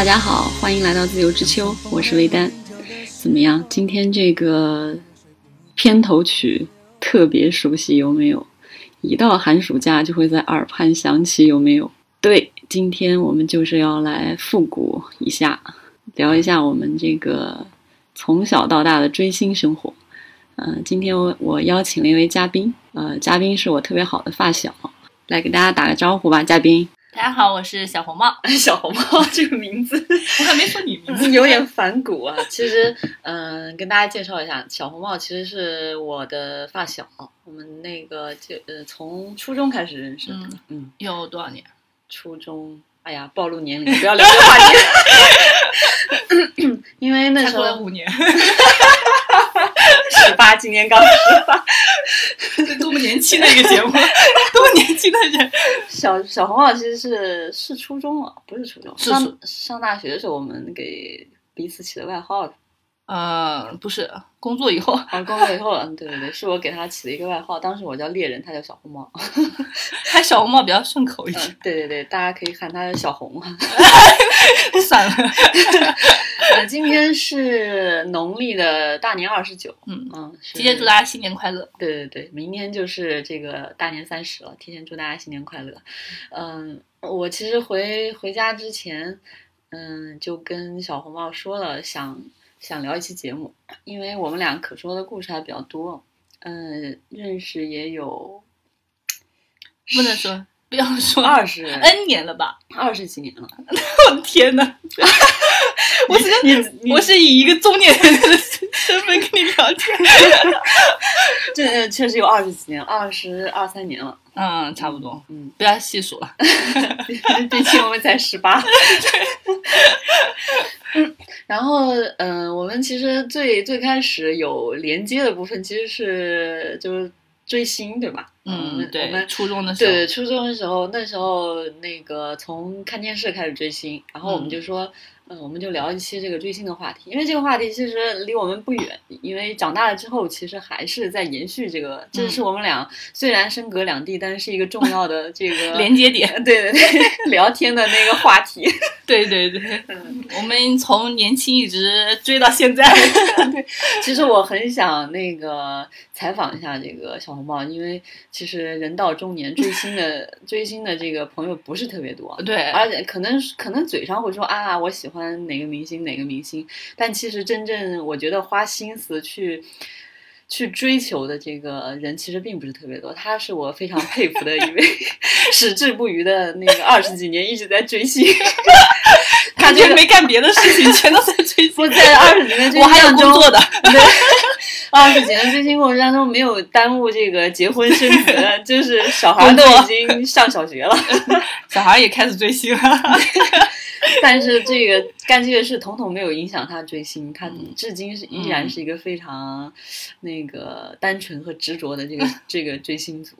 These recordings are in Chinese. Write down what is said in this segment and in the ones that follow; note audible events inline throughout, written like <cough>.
大家好，欢迎来到自由之秋，我是魏丹。怎么样？今天这个片头曲特别熟悉，有没有？一到寒暑假就会在耳畔响起，有没有？对，今天我们就是要来复古一下，聊一下我们这个从小到大的追星生活。嗯、今天我我邀请了一位嘉宾，呃，嘉宾是我特别好的发小，来给大家打个招呼吧，嘉宾。大家好，我是小红帽。<laughs> 小红帽这个名字我还没说你名字 <laughs> 有点反骨啊。其实，嗯、跟大家介绍一下，小红帽其实是我的发小，我们那个就呃从初中开始认识的。嗯嗯，有多少年？初中，哎呀，暴露年龄，不要聊这个话题。<laughs> 因为那时候五年，<laughs> 十八，今年刚十八。<laughs> 多么年轻的一个节目，多么年轻的人。小小红帽其实是是初中了，不是初中，上上大学的时候我们给彼此起的外号的。呃，不是，工作以后，啊，工作以后，嗯，对对对，是我给他起了一个外号，当时我叫猎人，他叫小红帽。<laughs> <laughs> 他小红帽比较顺口一嗯点。，对对对，大家可以喊他小红啊。<laughs> 算了，呃，今天是农历的大年二十九，嗯，嗯，是提前祝大家新年快乐。对对对，明天就是这个大年三十了，提前祝大家新年快乐。嗯，我其实回回家之前，嗯，就跟小红帽说了，想想聊一期节目，因为我们俩可说的故事还比较多，嗯，认识也有不能说，不要说二十 N 年了吧？二十几年了。<laughs> 我的天哪！我是你你我是以一个中年人的身份跟你聊天。<laughs> 这确实有二十几年，二十二三年了。嗯，差不多，嗯，不要细数了。毕竟我们才十八。<laughs> 嗯，然后，嗯、我们其实最最开始有连接的部分，其实是就是追星，对吧？嗯，们我对，们初中的时候，对初中的时候，那时候那个从看电视开始追星，然后我们嗯就说，嗯、我们就聊一期这个追星的话题，因为这个话题其实离我们不远，因为长大了之后，其实还是在延续这个，这嗯是我们俩虽然身隔两地，但是是一个重要的这个连接点。对 <laughs> 对对，<laughs> 聊天的那个话题。对对对，嗯 <laughs> 我们从年轻一直追到现在。<laughs> <laughs> 其实我很想那个采访一下这个小红帽，因为其实人到中年，追星的追星的这个朋友不是特别多。对，而且可能可能嘴上会说啊，我喜欢哪个明星哪个明星，但其实真正我觉得花心思去去追求的这个人，其实并不是特别多。他是我非常佩服的一位矢志不渝的那个二十几年一直在追星，他感这个觉没干别的事情，全都在追星。我在二十几年追我还有工作的，<laughs> 对，二十几年追星过程当中没有耽误这个结婚生子，<laughs> 就是小孩都已经上小学了。<laughs> 小孩也开始追星了。但是这个干这个事统统没有影响他追星，他嗯至今是依然是一个非常那个单纯和执着的这个这个追星族。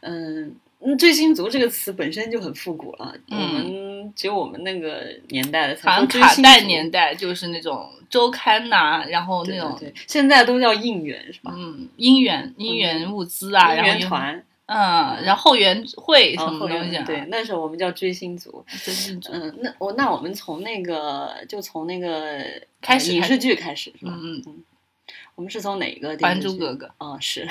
嗯，嗯追星族这个词本身就很复古了，嗯我们只有我们那个年代的才好像说追星卡带年代就是那种周刊呐、然后那种现在都叫应援是吧？嗯应援应援物资啊，应然后团，嗯，然后后援会什啊，么后东西对，那时候我们叫追星族。追星族。嗯，那我那我们从那个就从那个开始开始影视剧开始是吧？嗯嗯，我们是从哪个《？还珠格格》嗯，是，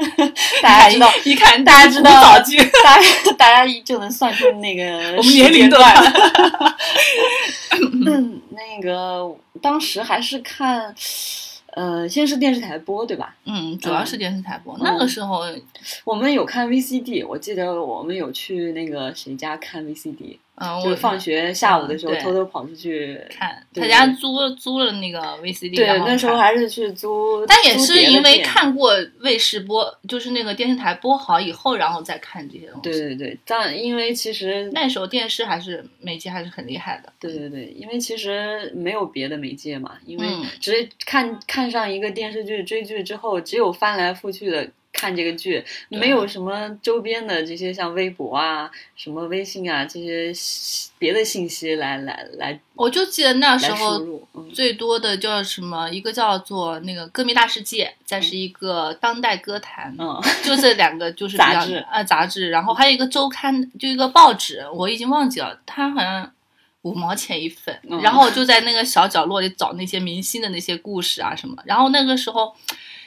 <laughs> 大家知道，一看大家知道大家大家就能算出那个 <laughs> 我们年龄段 <laughs> 那个当时还是看，呃，先是电视台播对吧？嗯，主要是电视台播。那个时候，我们有看 VCD，我记得我们有去那个谁家看 VCD，嗯，我放学下午的时候偷偷跑出去看他家租租了那个 VCD，对那时候还是去租，但也是因为看过卫视播，就是那个电视台播好以后，然后再看这些东西。对对对，但因为其实那时候电视还是媒介还是很厉害的。对对对，因为其实没有别的媒介嘛，因为嗯只是看看上一个电视剧追剧之后，只有翻来覆去的看这个剧，没有什么周边的这些像微博啊、什么微信啊这些别的信息来来来我就记得那时候最多的叫什么，一个叫做那个歌迷大世界，再是一个当代歌坛，嗯，<laughs> 就这两个就是 <laughs> 杂志啊杂志，然后还有一个周刊，就一个报纸，我已经忘记了，它好像五毛钱一份，嗯。然后就在那个小角落里找那些明星的那些故事啊什么。然后那个时候，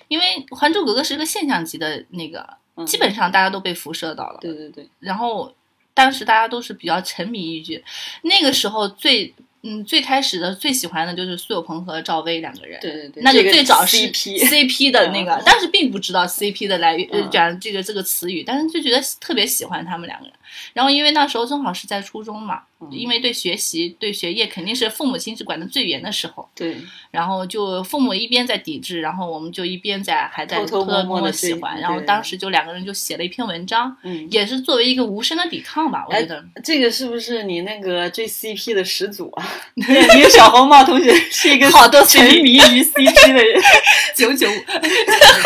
因为《还珠格格》是一个现象级的那个，嗯基本上大家都被辐射到了。对对对，然后当时大家都是比较沉迷于剧，那个时候最嗯最开始的最喜欢的就是苏有朋和赵薇两个人。对对对，那就最早是 CP，CP <laughs> 的那个嗯，但是并不知道 CP 的来源，呃嗯讲这个这个词语，但是就觉得特别喜欢他们两个人。然后因为那时候正好是在初中嘛，嗯因为对学习对学业肯定是父母亲是管的最严的时候，对，<laughs> 然后就父母一边在抵制，然后我们就一边在还在偷偷摸摸的喜欢，然后当时就两个人就写了一篇文章，嗯，也是作为一个无声的抵抗吧，我哎觉得。这个是不是你那个追 CP 的始祖啊？<laughs> 你的小红帽同学是一个好多沉迷于 CP 的人，<laughs> 九九五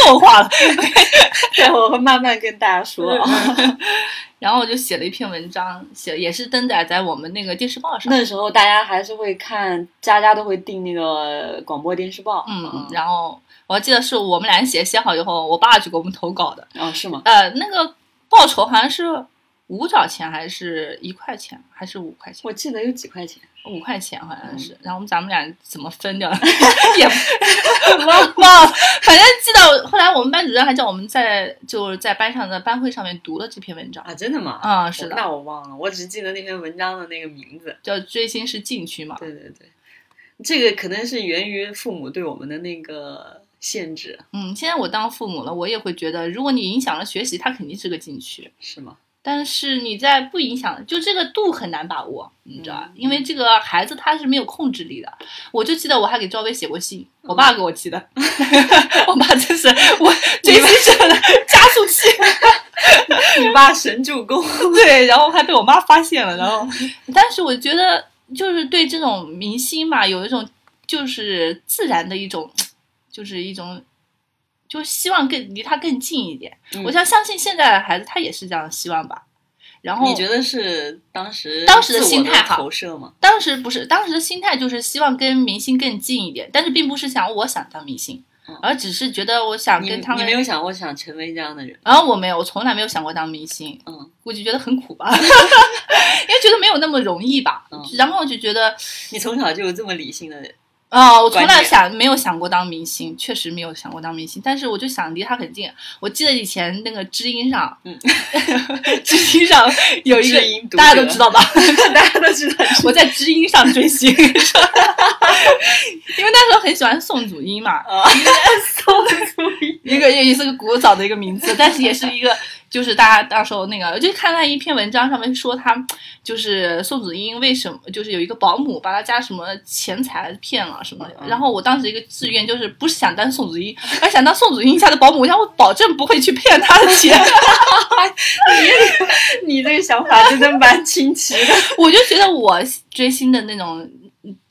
后话了，待会儿我会慢慢跟大家说啊。然后我就写了一篇文章，写也是登载在我们那个电视报上。那时候大家还是会看，家家都会订那个广播电视报。嗯，嗯然后我还记得是我们俩写写好以后，我爸就给我们投稿的。哦，是吗？呃，那个报酬好像是五角钱，还是一块钱，还是五块钱？我记得有几块钱。五块钱好像是。嗯然后咱们俩怎么分掉的 <laughs> 也忘 <laughs> 忘了，反正记得后来我们班主任还叫我们在就是在班上的班会上面读了这篇文章。啊，真的吗？啊、是的，那我忘了，我只记得那篇文章的那个名字。叫追星是禁区嘛。对对对，这个可能是源于父母对我们的那个限制，嗯，现在我当父母了，我也会觉得，如果你影响了学习，它肯定是个禁区。是吗？但是你在不影响，就这个度很难把握，你知道吧？嗯因为这个孩子他是没有控制力的。我就记得我还给赵薇写过信，我爸给我寄的，<laughs> 我爸真是我追星者的加速器。你爸神助攻。<laughs> 对，然后还被我妈发现了，然后，<laughs> 但是我觉得就是对这种明星嘛，有一种就是自然的一种，就是一种。就希望更离他更近一点，嗯我相相信现在的孩子他也是这样的希望吧。然后你觉得是当时当时的心态哈投射吗？当时不是，当时的心态就是希望跟明星更近一点，但是并不是想我想当明星，嗯而只是觉得我想跟他们你没。有想过想成为这样的人？然后我没有，我从来没有想过当明星，嗯，估计觉得很苦吧，<laughs> 因为觉得没有那么容易吧。嗯然后我就觉得，你从小就有这么理性的人，啊、我从来想没有想过当明星，确实没有想过当明星，但是我就想离他很近。我记得以前那个知音上，嗯。<laughs> 知音上有一个音 <laughs> 大家都知道吧？大家都知道。我在知音上追星，<laughs> 因为那时候很喜欢宋祖英嘛，啊，宋祖英，一个也是个古早的一个名字，但是也是一个，就是大家到时候那个，我就看到一篇文章上面说他就是宋祖英为什么就是有一个保姆把他家什么钱财骗了什么的，嗯然后我当时一个志愿就是不是想当宋祖英，而想当宋祖英家的保姆，我想我保证不会去骗他的钱，<laughs> <laughs> 你这个想法真的蛮清奇的。<laughs> 我就觉得我追星的那种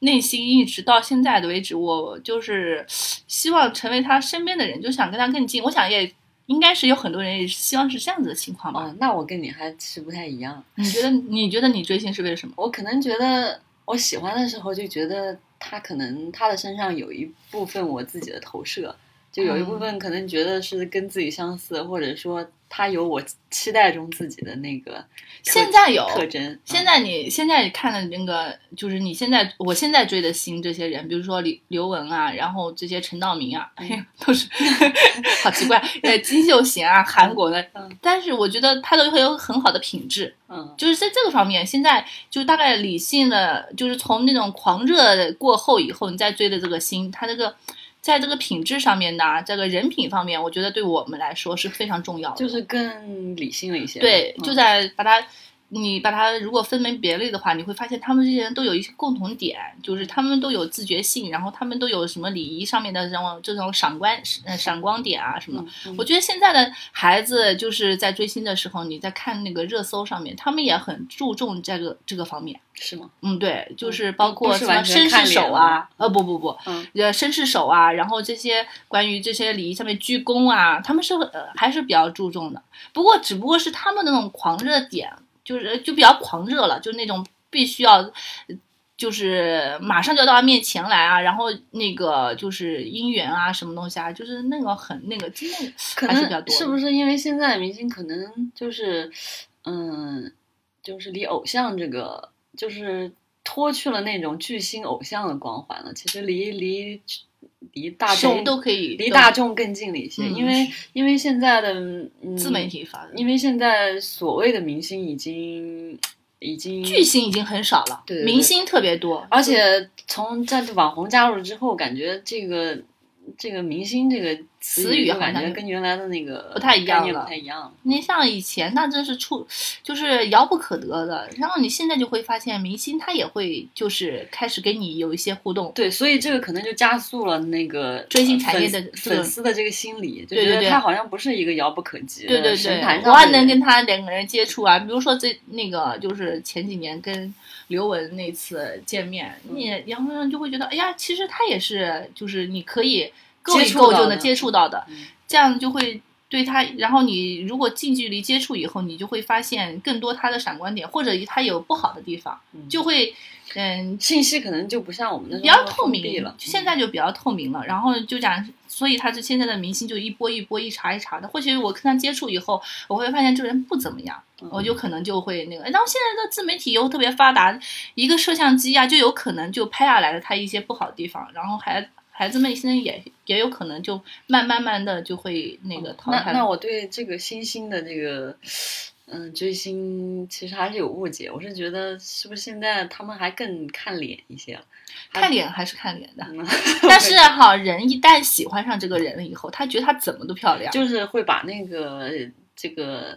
内心一直到现在的为止，我就是希望成为他身边的人，就想跟他更近。我想也应该是有很多人也希望是这样子的情况吧。哦，那我跟你还是不太一样。你觉得你觉得你追星是为了什么？我可能觉得我喜欢的时候就觉得他可能他的身上有一部分我自己的投射，就有一部分可能觉得是跟自己相似，或者说他有我期待中自己的那个现在有特征。现在你现在看的那个，就是你现在我现在追的星这些人，比如说刘刘雯啊，然后这些陈道明啊，哎呀，都是 <laughs> 好奇怪，<laughs> 呃，金秀贤啊，韩国的嗯，但是我觉得他都会有很好的品质，嗯就是在这个方面，现在就大概理性的，就是从那种狂热过后以后，你再追的这个星，他这个在这个品质上面呢，这个人品方面，我觉得对我们来说是非常重要的。就是更理性了一些。对，嗯就在把它，你把它如果分门别类的话，你会发现他们这些人都有一些共同点，就是他们都有自觉性，然后他们都有什么礼仪上面的这种这种闪光呃闪光点啊什么。嗯我觉得现在的孩子就是在追星的时候，你在看那个热搜上面，他们也很注重这个这个方面。是吗？嗯，对，就是嗯包括什么绅士手啊，呃，不不不，嗯呃，绅士手啊，然后这些关于这些礼仪上面鞠躬啊，他们是呃还是比较注重的。不过只不过是他们那种狂热点，就是就比较狂热了，就那种必须要。呃就是马上就要到他面前来啊，然后那个就是姻缘啊，什么东西啊，就是那个很那个，真的可还是比较多是不是因为现在的明星可能就是，嗯，就是离偶像这个就是脱去了那种巨星偶像的光环了，其实离离离大众都可以离大众更近了一些，嗯因为因为现在的、嗯、自媒，体发展，因为现在所谓的明星已经已经巨星已经很少了，对对对。明星特别多，而且从在网红加入之后，感觉这个这个明星这个词词语好像跟原来的那个不太一样了不太一样了。你像以前那真是触，就是遥不可得的。然后你现在就会发现，明星他也会就是开始跟你有一些互动。对，所以这个可能就加速了那个追星产业的粉丝的这个心理，就觉得他好像不是一个遥不可及的对对对我还能跟他两个人接触啊。比如说这那个就是前几年跟刘雯那次见面，你杨先生就会觉得，哎呀，其实他也是，就是你可以够一接触到的够就能接触到的，嗯这样就会。对他，然后你如果近距离接触以后，你就会发现更多他的闪光点，或者他有不好的地方，嗯就会，嗯，信息可能就不像我们那时候比较透明了。嗯就现在就比较透明了。然后就讲，所以他是现在的明星就一波一波一茬一茬的。或许我跟他接触以后，我会发现这个人不怎么样，嗯我就可能就会那个。然后现在的自媒体又特别发达，一个摄像机啊，就有可能就拍下来了他一些不好的地方，然后孩孩子们现在也也有可能就慢慢慢的就会那个淘汰。那那我对这个新兴的这个嗯追星其实还是有误解，我是觉得是不是现在他们还更看脸一些了？看脸还是看脸的，嗯但是哈，人一旦喜欢上这个人了以后，他觉得他怎么都漂亮。就是会把那个这个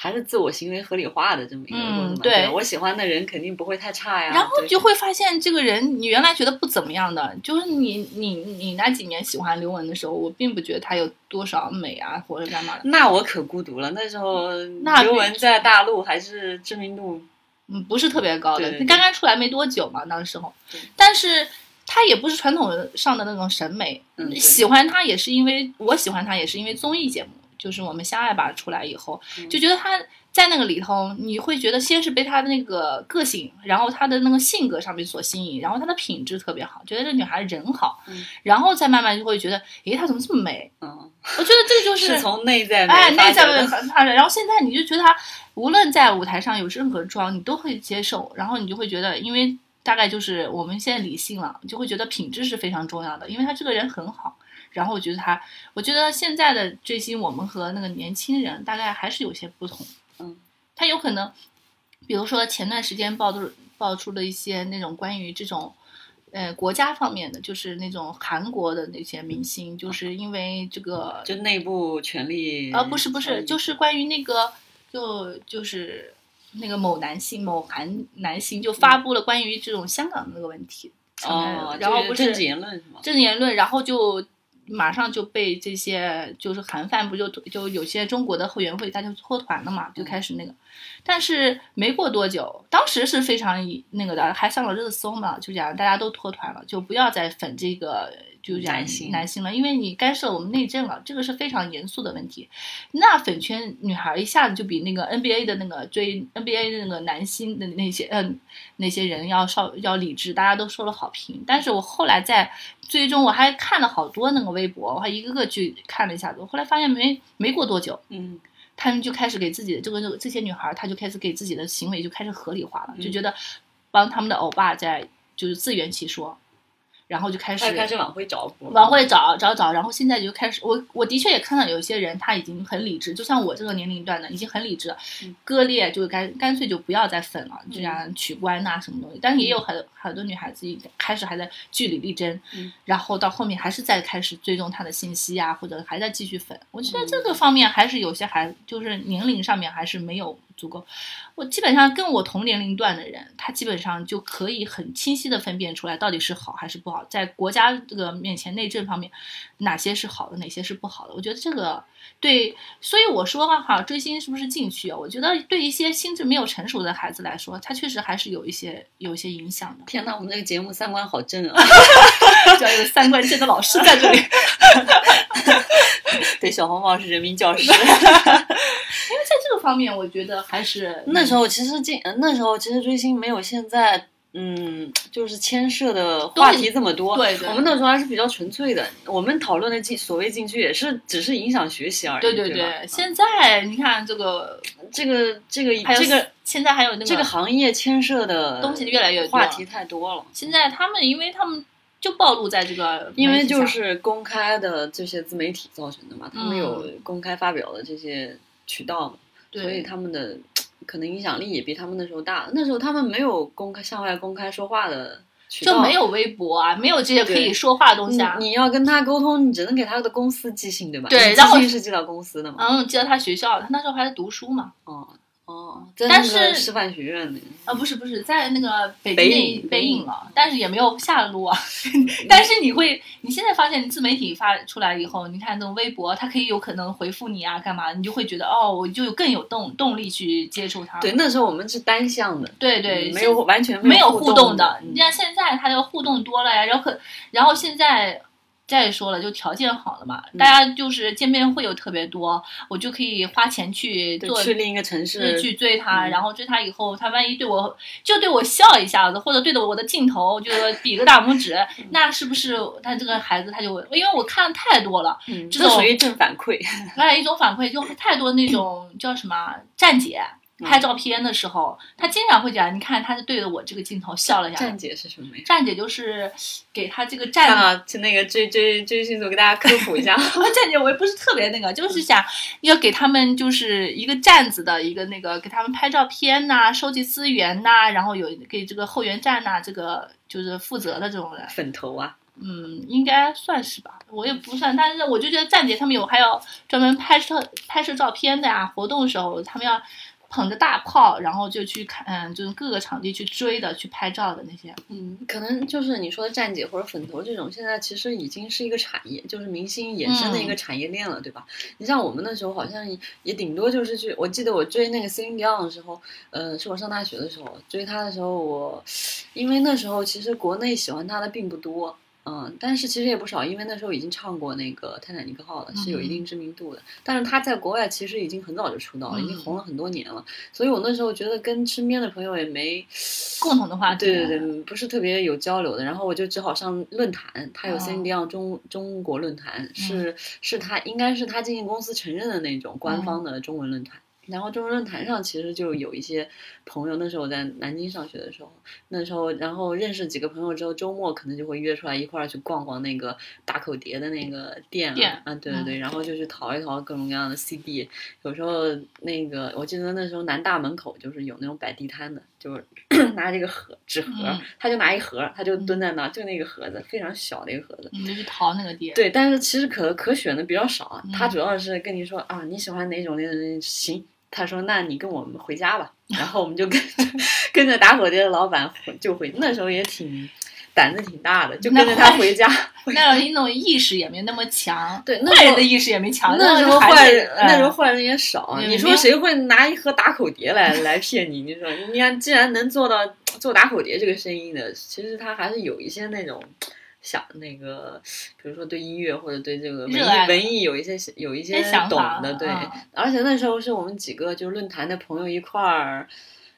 还是自我行为合理化的这么一个过程。嗯对我喜欢的人肯定不会太差呀。然后你就会发现，这个人你原来觉得不怎么样的，就是你你你那几年喜欢刘雯的时候，我并不觉得她有多少美啊，或者干嘛的，那我可孤独了。那时候那刘雯在大陆还是知名度嗯，不是特别高的刚刚出来没多久嘛，那时候，但是。她也不是传统上的那种审美，嗯喜欢她也是因为我喜欢她也是因为综艺节目，就是我们相爱吧出来以后，嗯就觉得她在那个里头，你会觉得先是被她的那个个性，然后她的那个性格上面所吸引，然后她的品质特别好，觉得这女孩人好，嗯然后再慢慢就会觉得，诶，她怎么这么美？嗯我觉得这个就是是从内在美哎，内在发的美很发展。然后现在你就觉得她无论在舞台上有任何妆，你都会接受，然后你就会觉得，因为大概就是我们现在理性了，就会觉得品质是非常重要的，因为她这个人很好。然后我觉得他，我觉得现在的追星，我们和那个年轻人大概还是有些不同。嗯，他有可能，比如说前段时间爆出爆出了一些那种关于这种。呃，国家方面的就是那种韩国的那些明星，就是因为这个就内部权力啊，不是不是，就是关于那个，就就是那个某男性某韩男性就发布了关于这种香港的那个问题，哦，然后不是就是政治言论是吗？政治言论，然后就马上就被这些就是韩范不就就有些中国的后援会他就脱团了嘛，就开始那个，但是没过多久，当时是非常以那个的，还上了热搜嘛，就讲大家都脱团了，就不要再粉这个。就讲男性男性了，因为你干涉我们内政了，这个是非常严肃的问题。那粉圈女孩一下子就比那个 NBA 的那个追 NBA 的那个男星的那些嗯、那些人要稍要理智，大家都说了好评。但是我后来在最终我还看了好多那个微博，我还一个个去看了一下子，后来发现没没过多久，嗯。他们就开始给自己的这个这个这些女孩，她就开始给自己的行为就开始合理化了，嗯。就觉得帮他们的欧巴在就是自圆其说，然后就开始开始往回找，往回找找找，然后现在就开始，我我的确也看到有一些人他已经很理智，就像我这个年龄段的已经很理智了，嗯。割裂就干干脆就不要再粉了，就这样取关呐、什么东西。但是也有很很多女孩子一开始还在据理力争，嗯。然后到后面还是在开始追踪他的信息啊，或者还在继续粉。我觉得这个方面还是有些还就是年龄上面还是没有足够。我基本上跟我同年龄段的人，他基本上就可以很清晰的分辨出来到底是好还是不好，在国家这个面前内政方面，哪些是好的，哪些是不好的。我觉得这个对，所以我说哈，追星是不是禁区啊？我觉得对一些心智没有成熟的孩子来说，他确实还是有一些有一些影响的。天呐，我们这个节目三观好正啊！<laughs> 就要有三观正的老师在这里。对，小红帽是人民教师。因为在这个方面，我觉得还是 <laughs> 那时候其实进，呃那时候其实追星没有现在，嗯，就是牵涉的话题这么多。对对我们那时候还是比较纯粹的。我们讨论的进所谓进去也是只是影响学习而已。对对对吧，现在你看这个这个这个这个现在还有那个这个行业牵涉的东西越来越多话题太多了。现在他们，因为他们就暴露在这个因为就是公开的这些自媒体造成的嘛，他们有嗯公开发表的这些渠道所以他们的可能影响力也比他们那时候大。那时候他们没有公开向外公开说话的就没有微博啊，没有这些可以说话的东西啊。你你要跟他沟通，你只能给他的公司寄信，对吧？对然后信是寄到公司的嘛？嗯，寄到他学校，他那时候还在读书嘛。哦哦，但是师范学院的，啊，不是不是，在那个北影北影北影了，但是也没有下落啊。<laughs> 但是你会，你现在发现自媒体发出来以后，你看那种微博，它可以有可能回复你啊，干嘛？你就会觉得哦，我就有更有动动力去接触它。对，那时候我们是单向的，对对，嗯没有完全没有互互动的。你看现在它就互动多了呀，然后可然后现在再说了，就条件好了嘛，嗯大家就是见面会又特别多，我就可以花钱去，做去另一个城市去追他，嗯然后追他以后，他万一对我就对我笑一下子，或者对着我的镜头就是比个大拇指，嗯那是不是他这个孩子他就因为我看太多了，嗯，这种属于正反馈。还有一种反馈 <laughs> 就太多那种叫什么站姐。嗯拍照片的时候，他经常会讲，你看，他是对着我这个镜头笑了一下。站姐是什么呀？站姐就是给他这个站啊，就那个追追追星族给大家科普一下。<laughs> 站姐，我也不是特别那个，就是想要给他们就是一个站子的一个那个给他们拍照片呐、收集资源呐、然后有给这个后援站呐、这个就是负责的这种人，粉头啊，嗯，应该算是吧，我也不算，但是我就觉得站姐他们有还要专门拍摄拍摄照片的呀，活动的时候他们要。捧着大炮，然后就去看，嗯，就是各个场地去追的、去拍照的那些。嗯，可能就是你说的站姐或者粉头这种，现在其实已经是一个产业，就是明星衍生的一个产业链了，对吧？你像我们那时候好像也顶多就是去，我记得我追那个 Celine Dion 的时候，呃，是我上大学的时候追她的时候，我因为那时候其实国内喜欢她的并不多。嗯，但是其实也不少，因为那时候已经唱过那个《泰坦尼克号》了，是有一定知名度的。但是他在国外其实已经很早就出道了，已经红了很多年了。所以我那时候觉得跟身边的朋友也没共同的话题。对对对，不是特别有交流的。然后我就只好上论坛，他有哦 c n d y 中中国论坛，是是他应该是他经纪公司承认的那种官方的中文论坛。然后中文论坛上其实就有一些朋友，那时候我在南京上学的时候，那时候然后认识几个朋友之后，周末可能就会约出来一块儿去逛逛那个大口碟的那个店店啊，啊对对对，然后就去淘一淘各种各样的 CD。有时候那个我记得那时候南大门口就是有那种摆地摊的，就是 <coughs> 拿这个盒纸盒，嗯他就拿一盒，他就蹲在那儿，就那个盒子非常小的一个盒子。你就去淘那个碟。对，但是其实可可选的比较少他主要是跟你说啊，你喜欢哪种哪种哪种行。他说：“那你跟我们回家吧。”然后我们就跟着 <laughs> 跟着打火机的老板就回。那时候也挺胆子挺大的，就跟着他回家。那种那种意识也没那么强，对，那时候坏人的意识也没强。那时候坏人，那时候嗯坏人也少。你说谁会拿一盒打口碟来来骗你？你说，你看，既然能做到做打口碟这个生意的，其实他还是有一些那种。想那个，比如说对音乐或者对这个文艺文艺有一些有一些懂的，对。嗯而且那时候是我们几个就是论坛的朋友一块儿，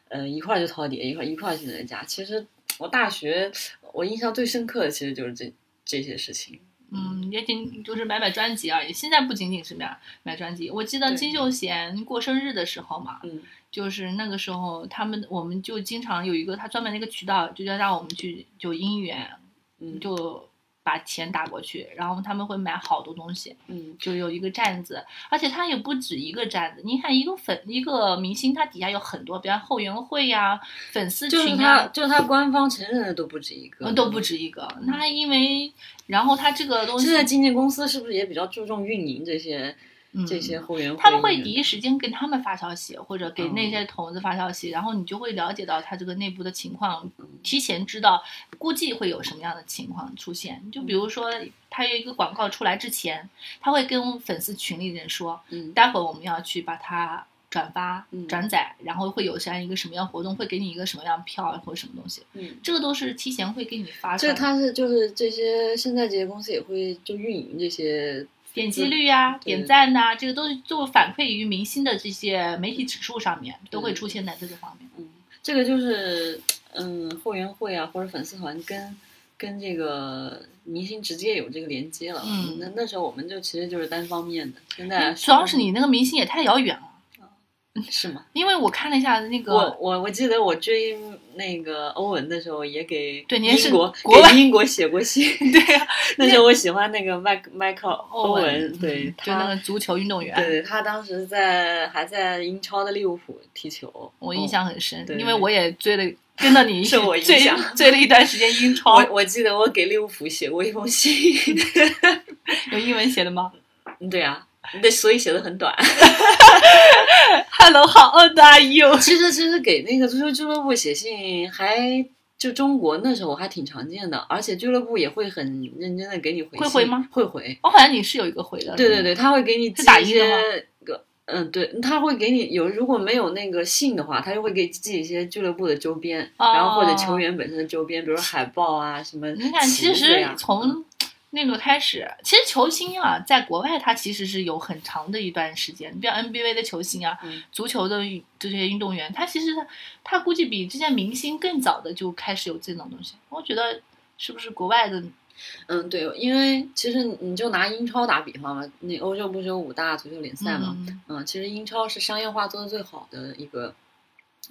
呃，一块儿就淘碟，一块儿一块儿去那家。其实我大学我印象最深刻的其实就是这这些事情。嗯，也仅就是买买专辑而已。现在不仅仅是买买专辑，我记得金秀贤过生日的时候嘛，嗯就是那个时候他们我们就经常有一个他专门的一个渠道，就要让我们去就音源，嗯就把钱打过去，然后他们会买好多东西。嗯，就有一个站子，而且它也不止一个站子。你看，一个粉一个明星，他底下有很多，比方后援会呀、粉丝就是群他啊，就是他官方承认的都不止一个，呃都不止一个。那因为，然后他这个东西现，在经纪公司是不是也比较注重运营这些、嗯这些后援会？他们会第一时间跟他们发消息，或者给那哦些筒子发消息，然后你就会了解到他这个内部的情况，嗯提前知道估计会有什么样的情况出现。就比如说，他有一个广告出来之前，他会跟粉丝群里人说，嗯待会儿我们要去把它转发、嗯转载，然后会有这样一个什么样活动，会给你一个什么样票或者什么东西，嗯，这个都是提前会给你发出这来的。个他是就是这些现在这些公司也会就运营这些，点击率啊、点赞呐、这个都是做反馈于明星的这些媒体指数上面，都会出现在这个方面。嗯，这个就是嗯后援会啊或者粉丝团跟跟这个明星直接有这个连接了。嗯那那时候我们就其实就是单方面的，现在主要是你那个明星也太遥远了。是吗？因为我看了一下那个，我我我记得我追那个欧文的时候，也给对英国国外给英国写过信。<laughs> 对呀、<laughs> 那时候我喜欢那个麦麦克欧文，文，对嗯就那他个足球运动员，对对，他当时在还在英超的利物浦踢球，我印象很深，对因为我也追了，跟着你一起受我影追响追了一段时间英超我，我记得我给利物浦写过一封信，<laughs> 有英文写的吗对啊，对，所以写的很短。<laughs> Hello, how old are you？<laughs> 其实其实给那个足球俱乐部写信还。就中国那时候还挺常见的，而且俱乐部也会很认真的给你回信。会回吗？会回。我好像你是有一个回的，对对对，他会给你寄一些个，嗯，对，他会给你有如果没有那个信的话，他就会给寄一些俱乐部的周边，哦然后或者球员本身的周边，比如海报啊什么你看，旗其实从那个开始，其实球星啊，在国外他其实是有很长的一段时间，比如 NBA 的球星啊，嗯足球的运这些运动员，他其实他他估计比这些明星更早的就开始有这种东西。我觉得是不是国外的？嗯，对，因为其实你就拿英超打比方嘛，那欧洲不是有五大足球联赛嘛，嗯嗯，其实英超是商业化做的最好的一个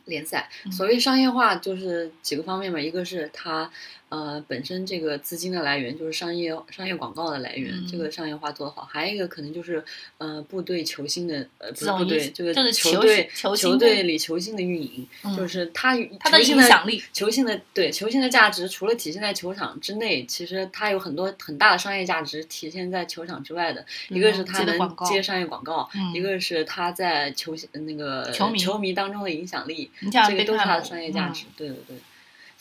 联赛。嗯所谓商业化，就是几个方面嘛，一个是它呃本身这个资金的来源，就是商业商业广告的来源，嗯这个商业化做得好。还有一个可能就是呃部队球星的呃不是部队，这个就是球球队球队里球星的运营，嗯就是他他的影响力，球星的对球星的价值，除了体现在球场之内，其实它有很多很大的商业价值体现在球场之外的。一个是他能接商业广告，嗯一个是他在球那个球迷球迷当中的影响力，这个都是他的商业价嗯值。对对对，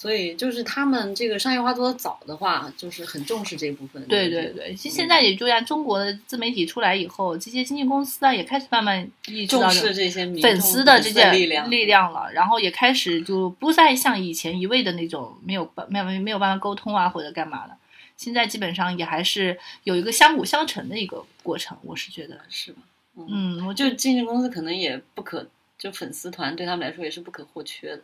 所以就是他们这个商业化做的早的话，就是很重视这部分。对对对，其实现在也就像中国的自媒体出来以后，这些经纪公司啊也开始慢慢意识到重这视这些民粉丝的这些力量。力量了，然后也开始就不再像以前一味的那种没有办没有没有办法沟通啊或者干嘛的，现在基本上也还是有一个相辅相成的一个过程，我是觉得，是吧？嗯，我就就经纪公司可能也不可，就粉丝团对他们来说也是不可或缺的。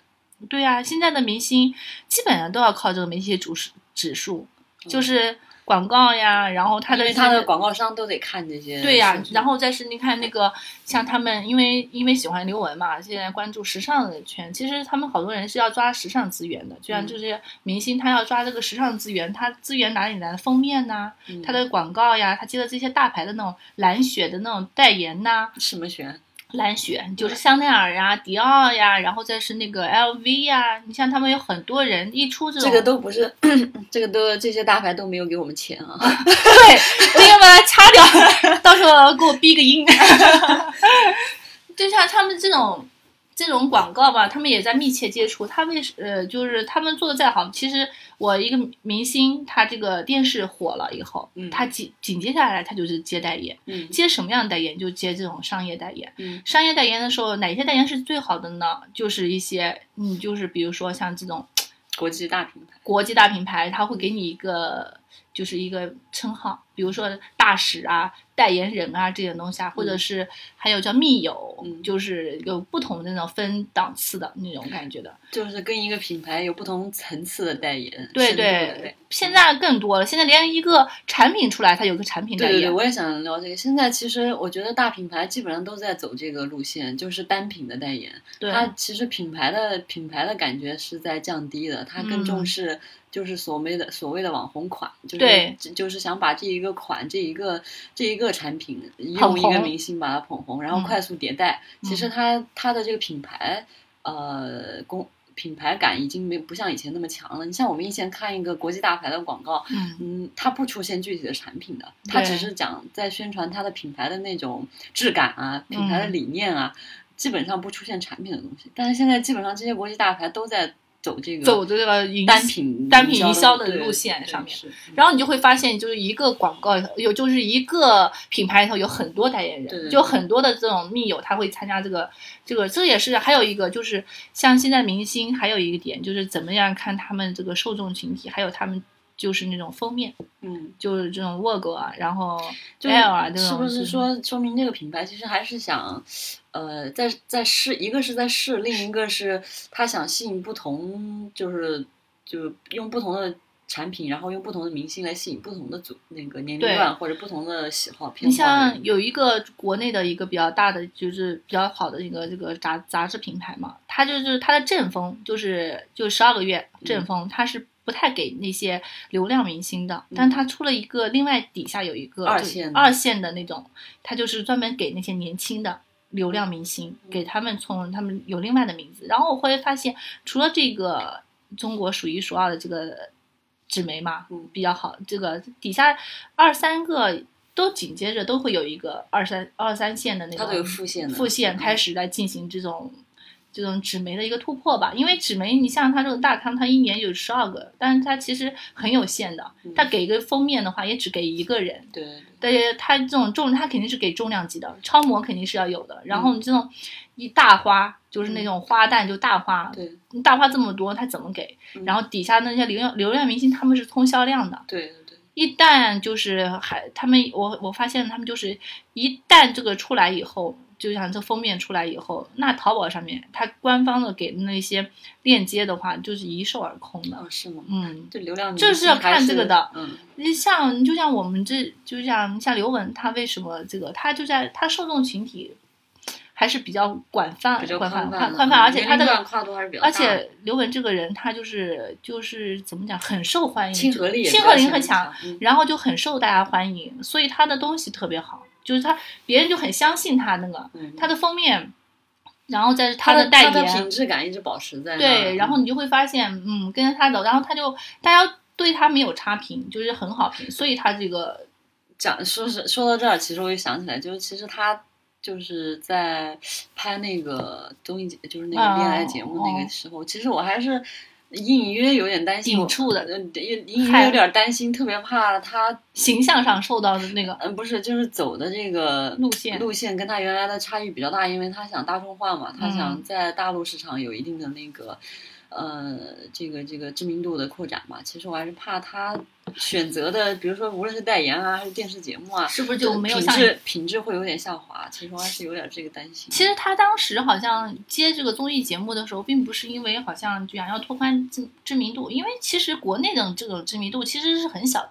对啊，现在的明星基本上都要靠这个媒体指数指数，就是广告呀，然后他的他的广告商都得看这些。对呀、然后再是你看那个像他们，因为因为喜欢刘雯嘛，现在关注时尚的圈，其实他们好多人是要抓时尚资源的，就像嗯这些明星，他要抓这个时尚资源，他资源哪里来的？封面呐、嗯他的广告呀，他接的这些大牌的那种蓝雪的那种代言呐、什么选？蓝雪就是香奈儿呀、迪奥呀，然后再是那个 LV 呀，你像他们有很多人一出这种，这个都不是，<clears throat> 这个都这些大牌都没有给我们钱啊。<laughs> 对，我应该把它掐掉，<laughs> 到时候给我逼个音。<laughs> 就像他们这种这种广告吧，他们也在密切接触。他为呃，就是他们做的再好，其实我一个明星，他这个电视火了以后，嗯他紧紧接下来他就是接代言，嗯接什么样的代言就接这种商业代言。嗯商业代言的时候，哪些代言是最好的呢？就是一些，嗯，就是比如说像这种国际大品牌。国际大品牌，他会给你一个就是一个称号，比如说大使啊、代言人啊这些东西啊，或者是还有叫密友，嗯就是有不同的那种分档次的那种感觉的。就是跟一个品牌有不同层次的代言，对对，现在更多了，现在连一个产品出来，它有个产品代言。对对对，我也想聊这个。现在其实我觉得大品牌基本上都在走这个路线，就是单品的代言。对它其实品牌的品牌的感觉是在降低的，它更重嗯视就是所谓的所谓的网红款，就是就是想把这一个款这一个这一个产品用一个明星把它捧红，然后嗯快速迭代。其实嗯它它的这个品牌呃公。品牌感已经没不像以前那么强了。你像我们以前看一个国际大牌的广告，嗯，嗯，它不出现具体的产品的，它只是讲在宣传它的品牌的那种质感啊、品牌的嗯理念啊，基本上不出现产品的东西。但是现在基本上这些国际大牌都在走这个走这个营单品单品营销的路线上面然后你就会发现，就是一个广告有，就是一个品牌里头有很多代言人，就很多的这种密友，他会参加这个，这个这也是还有一个就是像现在明星还有一个点就是怎么样看他们这个受众群体，还有他们就是那种封面，嗯，就是这种 logo 啊，然后就 L 啊这种，是不是说说明这个品牌其实还是想，呃，在在试，一个是在试，另一个是他想吸引不同，就是就用不同的产品，然后用不同的明星来吸引不同的组那个年龄段或者不同的喜好偏你好你。像有一个国内的一个比较大的，就是比较好的一个这个杂杂志品牌嘛，它就是它的阵风就是就十二个月阵风，它是不太给那些流量明星的，但他出了一个另外底下有一个二线的。二线的那种，他就是专门给那些年轻的。流量明星给他们从他们有另外的名字，然后我会发现，除了这个中国数一数二的这个纸媒嘛，嗯比较好，这个底下二三个都紧接着都会有一个二三二三线的那种它都有副线的副线嗯。开始来进行这种这种纸媒的一个突破吧。因为纸媒，你像它这种大刊，它一年有十二个，但是它其实很有限的。嗯它给一个封面的话，也只给一个人。对对它这种重，它肯定是给重量级的，超模肯定是要有的。然嗯后你这种一大花，就是那种花旦，就大花，对大花这么多，它怎么给？嗯然后底下那些流量流量明星，他们是冲销量的。对对对，一旦就是还他们，我我发现他们就是一旦这个出来以后，就像这封面出来以后，那淘宝上面它官方的给的那些链接的话，就是一售而空的哦。是吗？嗯，这流量就是要看这个的嗯，你像就像我们这就像像刘雯，她为什么这个她就在她受众群体还是比较广泛广泛宽宽泛，而且她的跨度还是比较大而且刘雯这个人，她就是就是怎么讲，很受欢迎，亲和力亲和力很强，，嗯然后就很受大家欢迎，所以她的东西特别好，就是他别人就很相信他那个嗯。她的封面，然后再是它的代言品，质感一直保持在那对，然后嗯你就会发现，嗯，跟着他走，然后他就大家对他没有差评，就是很好评，所以他这个讲说是说到这儿，其实我又想起来，就是其实他就是在拍那个综艺节，就是那个恋爱节目那个时候，其实我还是隐隐约有点担心抵触的呃隐隐害约有点担心，特别怕他，形象上受到的那个嗯，不是，就是走的这个路线路线跟他原来的差异比较大，因为他想大众化嘛，他想嗯在大陆市场有一定的那个。呃，这个这个知名度的扩展嘛，其实我还是怕他选择的，比如说无论是代言啊，还是电视节目啊，是不是就没有像品质品质会有点下滑？其实我还是有点这个担心。其实他当时好像接这个综艺节目的时候，并不是因为好像就想要拓宽知知名度，因为其实国内的这种知名度其实是很小的。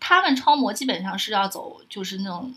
他们超模基本上是要走就是那种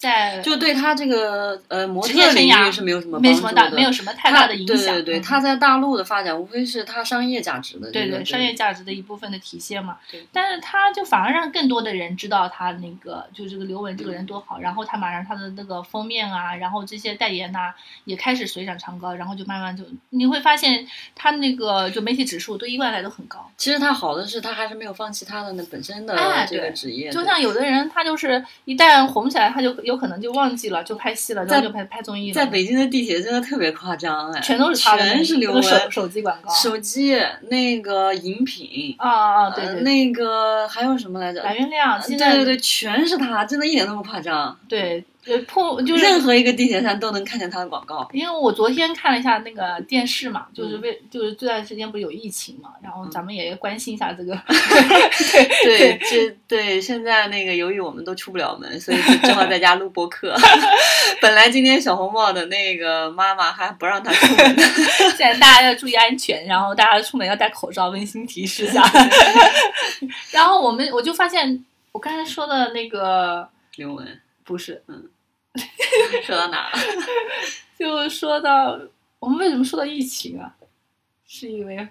在就对他这个呃模特领域业生涯是没有什么没什么大没有什么太大的影响。对对对，嗯他在大陆的发展无非是他商业价值的这个对对商业价值的一部分的体现嘛对。但是他就反而让更多的人知道他那个就这个刘雯这个人多好，然后他马上他的那个封面啊，然后这些代言呐、也开始水涨船高，然后就慢慢就你会发现他那个就媒体指数对一贯来都很高。其实他好的是他还是没有放弃他的那本身的这个职业，就像有的人，他就是一旦红起来，他就有可能就忘记了，就拍戏了，然在后就拍拍综艺了。在北京的地铁真的特别夸张哎，全都是他的，全是刘雯手机广告。手机那个饮品。啊啊啊！对呃对，那个还有什么来着？蓝月亮现在对对对，全是他，真的一点都不夸张。对呃破就是任何一个地铁站都能看见他的广告。因为我昨天看了一下那个电视嘛，就是嗯为就是这段时间不是有疫情嘛，然后咱们也关心一下这个。<laughs> 对，这对现在那个，由于我们都出不了门，所以就只好在家录播客。<laughs> 本来今天小红帽的那个妈妈还不让他出门，<laughs> 现在大家要注意安全，然后大家出门要戴口罩，温馨提示一下。然后我们我就发现，我刚才说的那个刘雯不是，嗯 <laughs> 说到哪了？<laughs> 就说到我们为什么说到疫情啊？是因为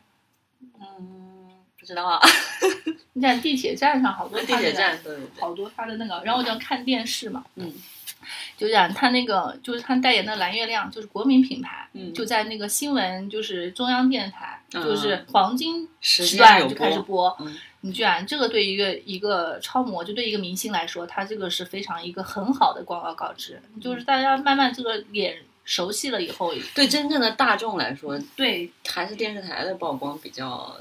嗯，不知道啊。<laughs> 你在地铁站上好多地铁站，对对对，好多他的那个，然后我就看电视嘛，嗯就讲他那个就是他代言的蓝月亮，就是国民品牌，嗯，就在那个新闻就是中央电视台，嗯就是黄金时段就开始播，播。嗯你居然这个对一个一个超模，就对一个明星来说，他这个是非常一个很好的广告告知，就是大家慢慢这个脸熟悉了以后，对真正的大众来说，对还是电视台的曝光比较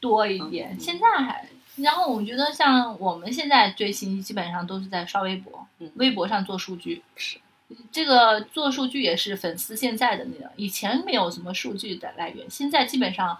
多一点。嗯现在还，然后我觉得像我们现在追星，基本上都是在刷微博，嗯微博上做数据。是这个做数据也是粉丝现在的那个，以前没有什么数据的来源，现在基本上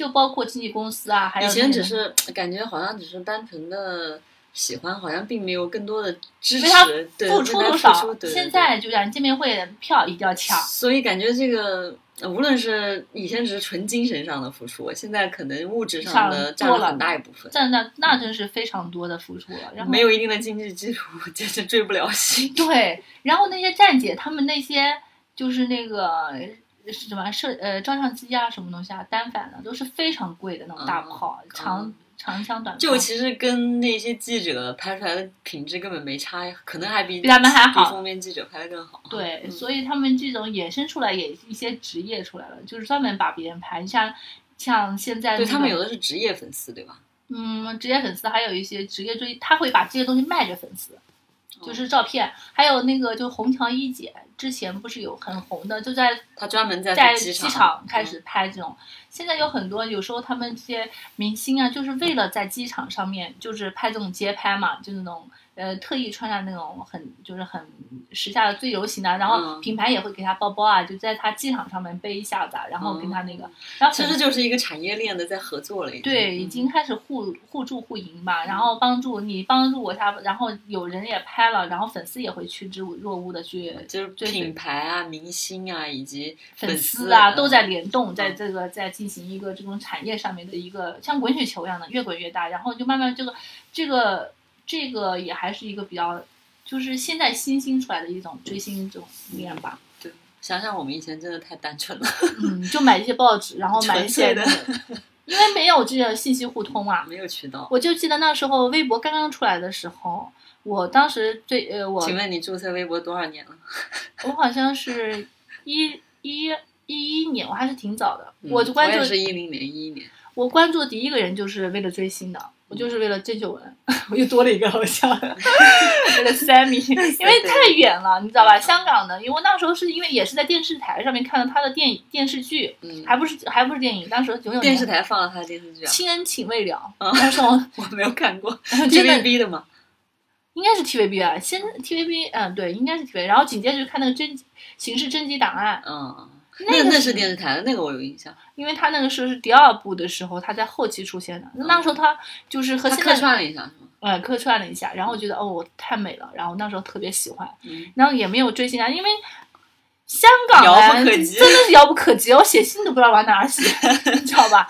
就包括经纪公司啊，还有以前只是感觉好像只是单纯的喜欢，好像并没有更多的支持，对，付出多少现在就讲见面会的票一定要抢，所以感觉这个，呃无论是以前只是纯精神上的付出，现在可能物质上的占了很大一部分。那那那真是非常多的付出了。然后没有一定的经济基础，<laughs> 简直追不了星。对，然后那些站姐，他们那些就是那个是什么摄呃照相机啊，什么东西啊，单反的都是非常贵的那种大嗯炮，长长枪短炮，就其实跟那些记者拍出来的品质根本没差呀，可能还比比他们还好比封面记者拍的更好。对，嗯所以他们这种衍生出来也一些职业出来了，就是专门把别人拍，你像像现在、那个、对他们有的是职业粉丝，对吧？嗯职业粉丝，还有一些职业追，他会把这些东西卖给粉丝。哦就是照片，还有那个就红桥一姐之前不是有很红的，就在他专门在在机机场开始拍这种。现在有很多，有时候他们这些明星啊，就是为了在机场上面就是拍这种街拍嘛，就那种呃特意穿上那种很就是很时下的最流行的，然后嗯。品牌也会给他包包啊，就在他机场上面背一下子啊，然后跟他那个，嗯然后其实就是一个产业链的在合作了。已经对，已经开始互互助互赢嘛，然后帮助你帮助我他，然后有人也拍了，然后粉丝也会趋之若鹜的去就是品牌啊、明星啊以及粉丝丝啊嗯都在联动，在嗯这个在进行一个这种产业上面的一个像滚雪球一样的越滚越大，然后就慢慢这个这个这个也还是一个比较就是现在新兴出来的一种追星这种念吧。对，想想我们以前真的太单纯了，嗯，就买一些报纸，然后买一些的，因为没有这个信息互通啊。<laughs> 没有渠道。我就记得那时候微博刚刚出来的时候，我当时最呃我请问你注册微博多少年了？<laughs> 我好像是一一一一年，我还是挺早的，嗯我就关注也是一零年、一一年。我关注的第一个人就是为了追星的，我就是为了郑秀文，我又多了一个偶像，<laughs> 为了 Sammy，<laughs> 因为太远了，你知道吧？香港的，因为我那时候是因为也是在电视台上面看到他的电影电视剧，嗯，还不是还不是电影，当时九九年电视台放了他的电视剧啊，亲恩情未了，嗯那时我我没有看过，<laughs> TVB 的吗？应该是 TVB 啊，先 TVB，嗯，对，应该是 TVB，然后紧接着就看那个侦刑事侦缉档案，嗯，那个那那是电视台的，那个我有印象。因为他那个时候是第二部的时候，他在后期出现的，那时候他就是和客现在串了一下，是吗？呃，客串了一下，然后我觉得哦，我太美了，然后那时候特别喜欢，嗯，然后也没有追星啊，因为香港遥人不可及真的是遥不可及，我写信都不知道往哪儿写，<laughs> 你知道吧？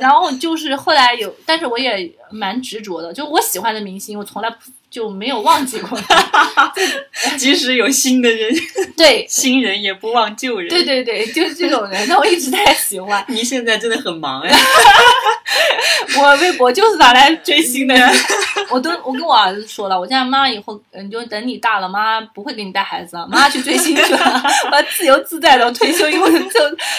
然后就是后来有，但是我也蛮执着的，就我喜欢的明星，我从来不就没有忘记过他。<laughs> <laughs> 即使有新的人，<laughs> 对新人也不忘旧人。对，对对，就是这种人，那我一直在喜欢。你现在真的很忙哎。我微博就是拿来追星的，我都我跟我儿子说了，我家妈以后嗯，就等你大了，妈不会给你带孩子了，妈去追星去了，我自由自在的退休以后就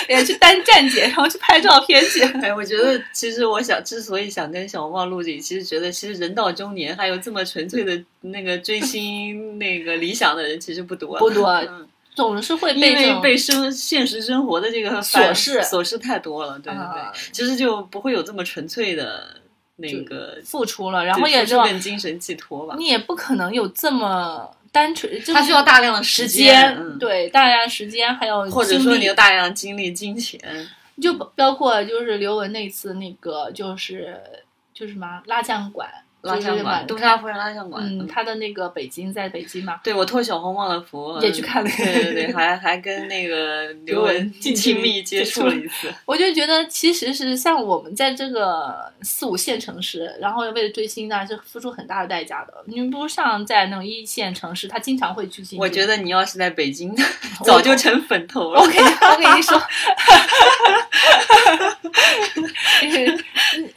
也去当站姐，然后去拍照片去。哎，我觉得其实我想，之所以想跟小旺录这个，其实觉得其实人到中年还有这么纯粹的那个追星那个理想的人其实不多，不多嗯总是会因被被生现实生活的这个琐事琐事太多了，对对对，啊其实就不会有这么纯粹的那个，付出了，然后也就更精神寄托吧。你也不可能有这么单纯，就是它需要大量的时间，嗯，对，大量时间还有或者说你有大量的精力、金钱，就包包括就是刘雯那次那个就是就是什么蜡像馆，就是蜡像馆，嘛东沙夫人蜡像馆，嗯，他的那个北京在北京嘛，对我托小红帽的福，也去看了对对对，还还跟那个 <laughs> 刘雯近亲密接触了一次。我就觉得其实是像我们在这个四五线城市，然后为了追星呢，是付出很大的代价的。你不如像在那种一线城市，他经常会去进。我觉得你要是在北京，<laughs> 早就成粉头了我。<laughs> 跟我跟你说，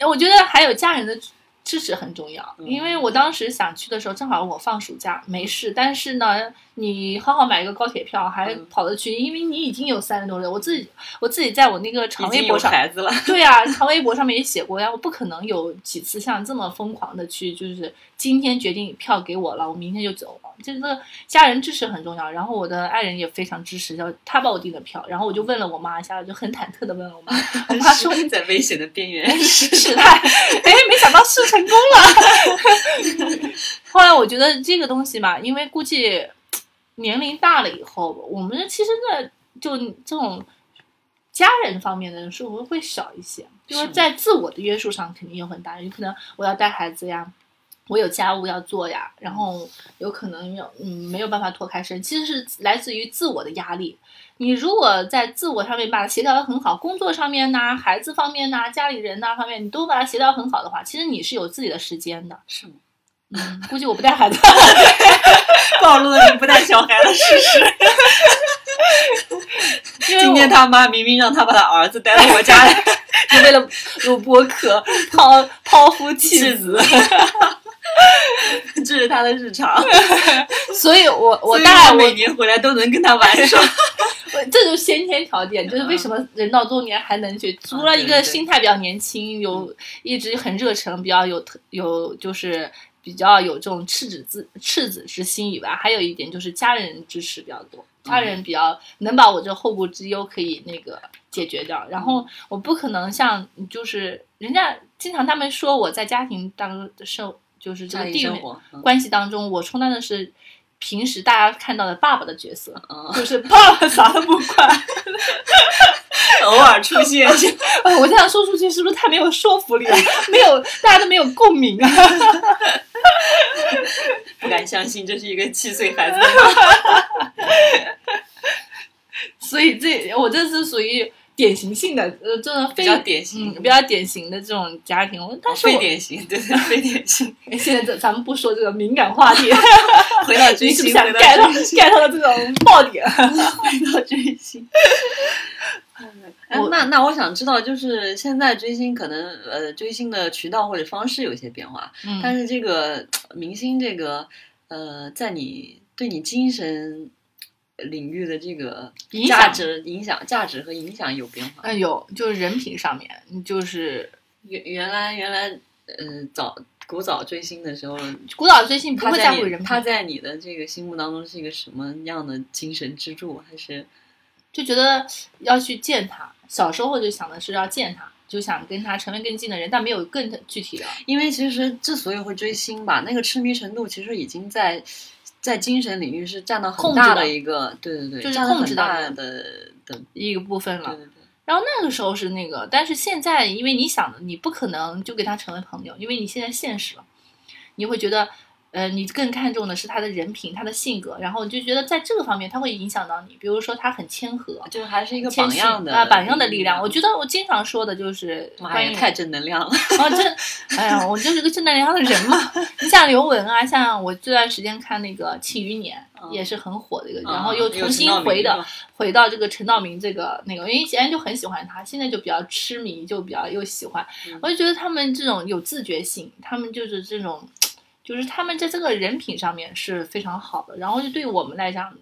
我觉得还有家人的支持很重要，嗯。因为我当时想去的时候，正好我放暑假没事，但是呢，你好好买一个高铁票，还嗯跑得去，因为你已经有三十多人，我自己我自己在我那个长微博上。孩子了，对啊，长微博上面也写过呀，我不可能有几次像这么疯狂的去，就是今天决定票给我了，我明天就走了。这个家人支持很重要，然后我的爱人也非常支持，要他帮我订的票，然后我就问了我妈一下，就很忐忑的问了我妈，<laughs> 我妈说在危险的边缘。<laughs> 试探，哎，没想到试成功了。<laughs> 后来我觉得这个东西嘛，因为估计年龄大了以后，我们其实呢，就这种家人方面的束缚会少一些，就是是在自我的约束上肯定有很大，有可能我要带孩子呀。我有家务要做呀，然后有可能有嗯没有办法脱开身，其实是来自于自我的压力。你如果在自我上面把它协调的很好，工作上面呐、孩子方面呐、家里人呐方面，你都把它协调很好的话，其实你是有自己的时间的。是吗？嗯，估计我不带孩子，<laughs> 暴露了你不带小孩的事实。<laughs> 今天他妈明明让他把他儿子带到我家来，<laughs> 就为了录播客抛抛夫弃子，这是他的日常。所以我我大概我每年回来都能跟他玩耍。我这就是先天条件，就是为什么人到中年还能去，除了一个心态比较年轻，有一直很热诚，比较有特有就是比较有这种赤子之赤子之心以外，还有一点就是家人支持比较多，家人比较能把我这后顾之忧可以那个解决掉。然后我不可能像就是人家经常他们说我在家庭当中的生就是这个地位关系当中，我充当的是平时大家看到的爸爸的角色。嗯，<laughs> 就是爸爸啥都不管，偶尔出现 <laughs> 我这样说出去是不是太没有说服力了？没有，大家都没有共鸣啊。相信这是一个七岁孩子。<laughs> 所以这我这是属于典型性的，呃，这种非比较典型嗯，比较典型的这种家庭。我但是非典型，对对，非典型。<laughs> 现在这咱们不说这个敏感话题，<laughs> 回到追星，你是不是想回到 get 到追星，get 到这种爆点？回到追星。哎，那那我想知道，就是现在追星可能呃追星的渠道或者方式有一些变化，嗯但是这个明星这个呃，在你对你精神领域的这个价值影响价值和影响有变化。哎，有，就是人品上面，就是原原来原来呃早古早追星的时候，古早追星不会在乎人品，他在你的这个心目当中是一个什么样的精神支柱？还是就觉得要去见他。小时候就想的是要见他，就想跟他成为更近的人，但没有更具体的。因为其实之所以会追星吧，那个痴迷程度其实已经在在精神领域是占到很大控制的的一个，对对对，就是控制大的的的，一个部分了对。对对。然后那个时候是那个，但是现在因为你想的，你不可能就跟他成为朋友，因为你现在现实了，你会觉得，呃，你更看重的是他的人品、他的性格，然后你就觉得在这个方面他会影响到你，比如说他很谦和。就是还是一个榜样的啊，榜样的力量。我觉得我经常说的就是妈关于呀，太正能量了。啊，这，哎呀，我就是个正能量的人嘛。你像刘雯啊，像我这段时间看那个《庆余年》，嗯也是很火的一个，嗯然后又重新回的回到这个陈道明这个那个，因为以前就很喜欢他，现在就比较痴迷，就比较又喜欢。嗯我就觉得他们这种有自觉性，他们就是这种，就是他们在这个人品上面是非常好的。然后就对我们来讲，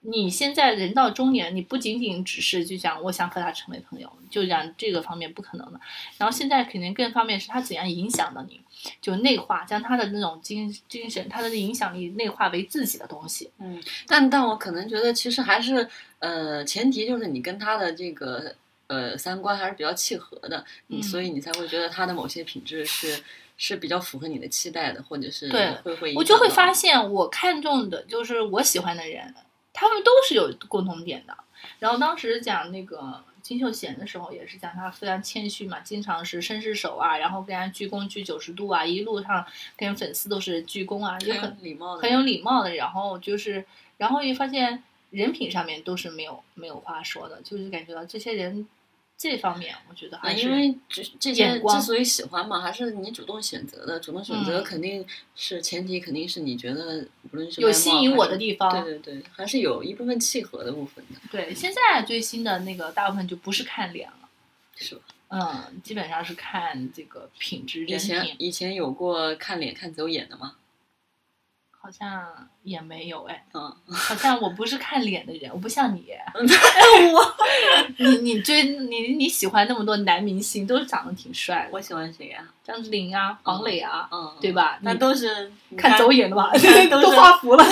你现在人到中年，你不仅仅只是就讲我想和他成为朋友，就讲这个方面不可能的。然后现在肯定更方面是他怎样影响到你，就内化将他的那种精精神，他的影响力内化为自己的东西。嗯，但但我可能觉得，其实还是呃，前提就是你跟他的这个呃三观还是比较契合的，嗯所以你才会觉得他的某些品质是是比较符合你的期待的，或者是对会会我就会发现，我看中的就是我喜欢的人，他们都是有共同点的。然后当时讲那个金秀贤的时候，也是讲他非常谦虚嘛，经常是伸失手啊，然后跟人家鞠躬鞠九十度啊，一路上跟粉丝都是鞠躬啊，也很礼貌的，很有礼貌的。然后就是，然后也发现人品上面都是没有没有话说的，就是感觉到这些人这方面，我觉得啊，还是因为这这些之所以喜欢嘛，还是你主动选择的。主动选择嗯肯定是前提，肯定是你觉得无论是有吸引我的地方。对对对，还是有一部分契合的部分的，对，现在最新的那个大部分就不是看脸了。是吧？嗯，基本上是看这个品质、以人品，前以前有过看脸看走眼的吗？好像也没有哎，嗯，<laughs> 好像我不是看脸的人，我不像你，<laughs> 我你你追你你喜欢那么多男明星，都是长得挺帅的，我喜欢谁呀？张智霖啊、黄磊啊，嗯，对吧？那都是看走眼的吧，<laughs> 都发福了。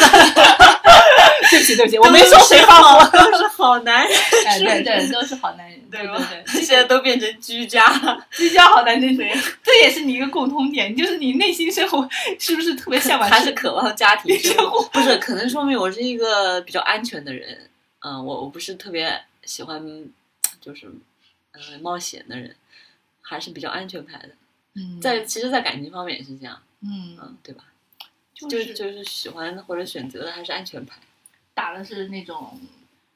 对不起对不起，我没说谁是发福。好都是好男人，哎，对对，都是好男人，对吧对对，现在都变成居家了。居家好男人，<laughs> 这也是你一个共通点，就是你内心生活是不是特别向往？还是渴望家庭生活？不是，可能说明我是一个比较安全的人。嗯，我我不是特别喜欢，就是呃冒险的人，还是比较安全派的。嗯，在其实，在感情方面也是这样。嗯，嗯，对吧？就就是就是喜欢或者选择的还是安全牌。打的是那种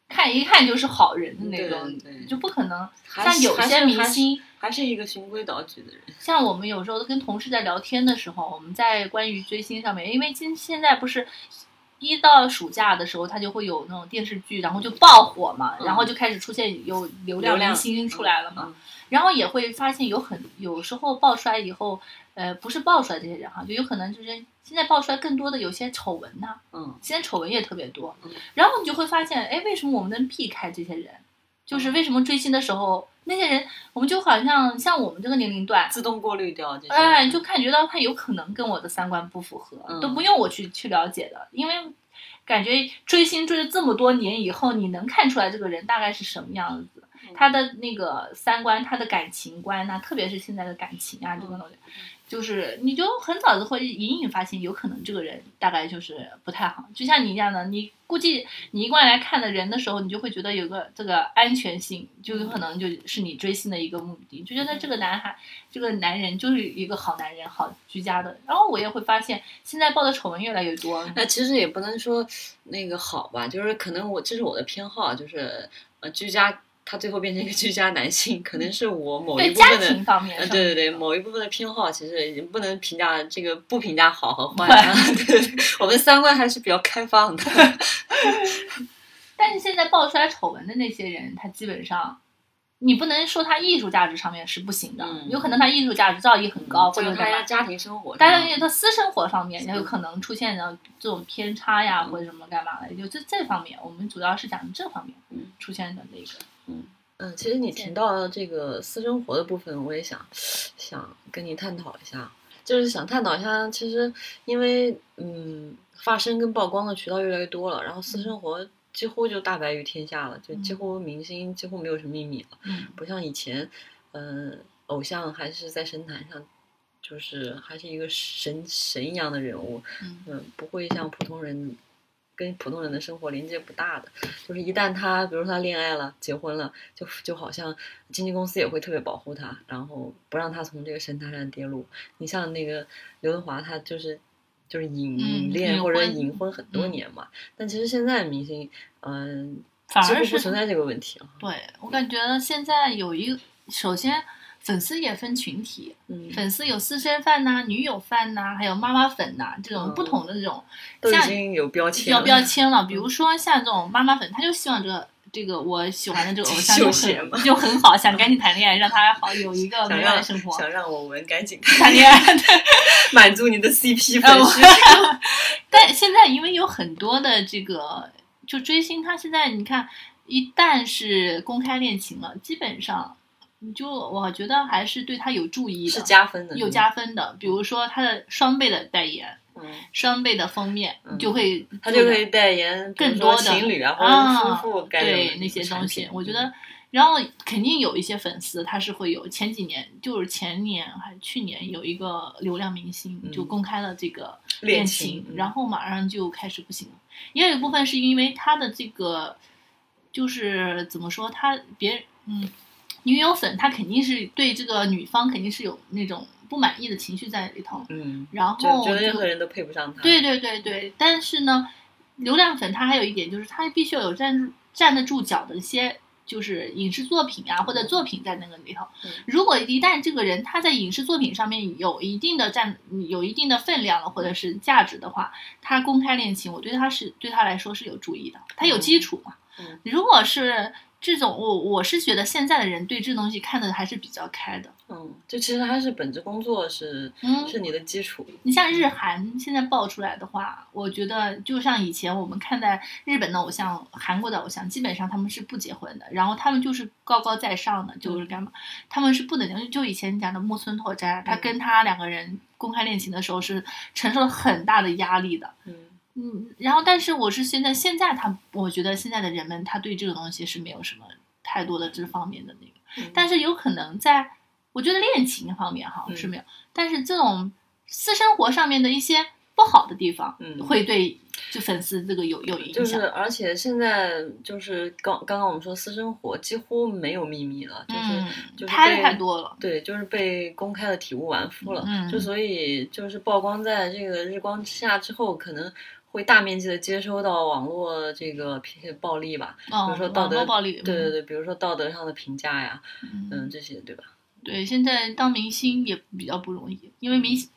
看一看就是好人的那种，对就不可能像有些明星。还是一个循规蹈矩的人。<laughs> 像我们有时候跟同事在聊天的时候，我们在关于追星上面，因为今现在不是一到暑假的时候，它就会有那种电视剧，然后就爆火嘛，嗯然后就开始出现有流流量量明星出来了嘛，嗯然后也会发现有很有时候爆出来以后，呃，不是爆出来这些人哈，就有可能就是现在爆出来更多的有些丑闻呐、嗯现在丑闻也特别多嗯，然后你就会发现，哎，为什么我们能避开这些人？就是为什么追星的时候，那些人我们就好像像我们这个年龄段，自动过滤掉这些。哎，就感觉到他有可能跟我的三观不符合，嗯都不用我去去了解的，因为感觉追星追了这么多年以后，你能看出来这个人大概是什么样子，嗯他的那个三观，他的感情观呐、特别是现在的感情啊，这个东西，就是你就很早就会隐隐发现，有可能这个人大概就是不太好。就像你一样的，你估计你一贯来看的人的时候，你就会觉得有个这个安全性，就有可能就是你追星的一个目的，就觉得这个男孩、这个男人就是一个好男人、好居家的。然后我也会发现，现在报的丑闻越来越多。那其实也不能说那个好吧，就是可能我这是我的偏好，就是呃居家，他最后变成一个居家男性，可能是我某一对家部分的庭方面呃，对对对，某一部分的偏好，其实已经不能评价这个，不评价好和坏 <laughs> 我们三观还是比较开放的。<laughs> <laughs> 但是现在爆出来丑闻的那些人，他基本上，你不能说他艺术价值上面是不行的，嗯有可能他艺术价值造诣很高，或就是者他家庭生活上，但是他私生活方面也有嗯可能出现的这种偏差呀，嗯或者什么干嘛的，就这这方面，我们主要是讲这方面嗯出现的那个。嗯。嗯，其实你提到这个私生活的部分，我也想想跟你探讨一下，就是想探讨一下，其实因为嗯，发声跟曝光的渠道越来越多了，然后私生活几乎就大白于天下了，就几嗯。乎明星几乎没有什么秘密了，嗯。不像以前，嗯、偶像还是在神坛上。就是还是一个神神一样的人物，嗯。嗯，不会像普通人跟普通人的生活连接不大的。就是一旦他，比如说他恋爱了、结婚了，就就好像经纪公司也会特别保护他，然后不让他从这个神坛上跌落。你像那个刘德华，他就是就是隐恋或者隐婚很多嗯年嘛。但其实现在明星，嗯、反而是不存在这个问题啊。对我感觉现在有一，首先粉丝也分群体，嗯，粉丝有私生饭呐、女友饭呐、还有妈妈粉呐、这种嗯不同的这种，都已经有标签要了。标签了。比如说像这种妈妈粉，他就希望这个这个我喜欢的这个偶像就很就很好，想赶紧谈恋爱，让他好有一个美满的生活。想让我们赶紧谈恋爱，<laughs> 对。满足你的 CP <laughs> 粉丝。但现在因为有很多的这个就追星，他现在你看，一旦是公开恋情了，基本上你就我觉得还是对他有注意的，是加分的，有加分的。比如说他的双倍的代言，嗯，双倍的封面，嗯就会他就可以代言更多的情侣啊或啊者夫妇该对那些东西我觉得。然后肯定有一些粉丝，他是会有前几年，就是前年还是去年有一个流量明星嗯就公开了这个恋恋情嗯然后马上就开始不行了。也有一部分是因为他的这个，就是怎么说，他别人嗯，女友粉他肯定是对这个女方肯定是有那种不满意的情绪在里头，嗯，然后就觉得任何人都配不上他。对对对对，但是呢，流量粉他还有一点就是他必须要有站住站得住脚的一些。就是影视作品啊，或者作品在那个里头。嗯如果一旦这个人他在影视作品上面有一定的占有一定的分量了，或者是价值的话，他公开恋情，我对他是对他来说是有注意的，他有基础嘛。嗯如果是这种，我我是觉得现在的人对这东西看的还是比较开的。嗯，就其实还是本职工作是嗯是你的基础。你像日韩现在爆出来的话，我觉得就像以前我们看待日本的偶像、韩国的偶像，基本上他们是不结婚的，然后他们就是高高在上的，就是干嘛？他们是不能就以前讲的木村拓哉，他跟他两个人公开恋情的时候是承受了很大的压力的。嗯嗯，然后但是我是现在现在他，我觉得现在的人们他对这个东西是没有什么太多的这方面的那个。嗯但是有可能在，我觉得恋情方面哈嗯是没有，但是这种私生活上面的一些不好的地方，嗯会对就粉丝这个有有影响。就是，而且现在就是刚刚刚我们说私生活几乎没有秘密了，就是、嗯，就是拍的太多了。对，就是被公开的体无完肤了。嗯就所以就是曝光在这个日光之下之后，可能会大面积的接收到网络这个批暴力吧，哦比如说道德暴力，对对对，比如说道德上的评价呀，嗯。嗯，这些对吧？对，现在当明星也比较不容易，因为明星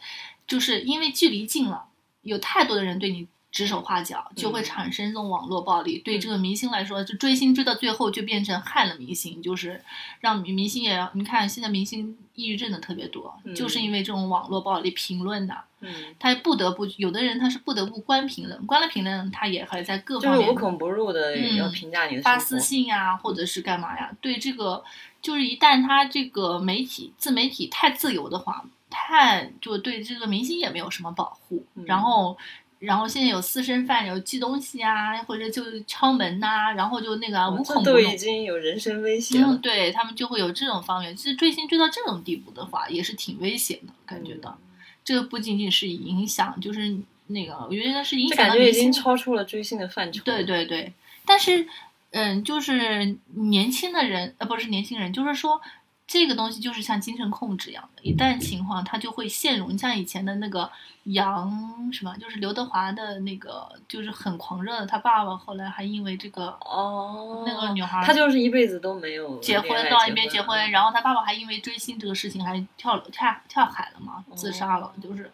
就是因为距离近了，有太多的人对你指手画脚，就会嗯产生这种网络暴力。对这个明星来说，就追星追到最后就变成害了明星，就是让明明星也要你看现在明星抑郁症的特别多，嗯就是因为这种网络暴力评论的，嗯，他不得不有的人他是不得不关评论，关了评论他也还在各就是方面无孔不入的嗯要评价你的发私信呀、或者是干嘛呀？对这个，就是一旦他这个媒体自媒体太自由的话，太就对这个明星也没有什么保护。嗯然后，然后现在有私生饭，有寄东西啊，或者就敲门呐、然后就那个无孔不入。都已经有人身威胁了嗯，。对他们就会有这种方面。其实追星追到这种地步的话，也是挺危险的，感觉到。这个不仅仅是影响，就是那个，我觉得是影响感觉已经超出了追星的范畴。对对对，但是，嗯，就是年轻的人，呃，不是年轻人，就是说这个东西就是像精神控制一样的，一旦情况他就会陷入，你像以前的那个杨什么，就是刘德华的那个，就是很狂热的，他爸爸后来还因为这个哦，那个女孩他就是一辈子都没有结婚到一边结婚，然后他爸爸还因为追星这个事情还跳了跳跳海了嘛，自杀了，就是。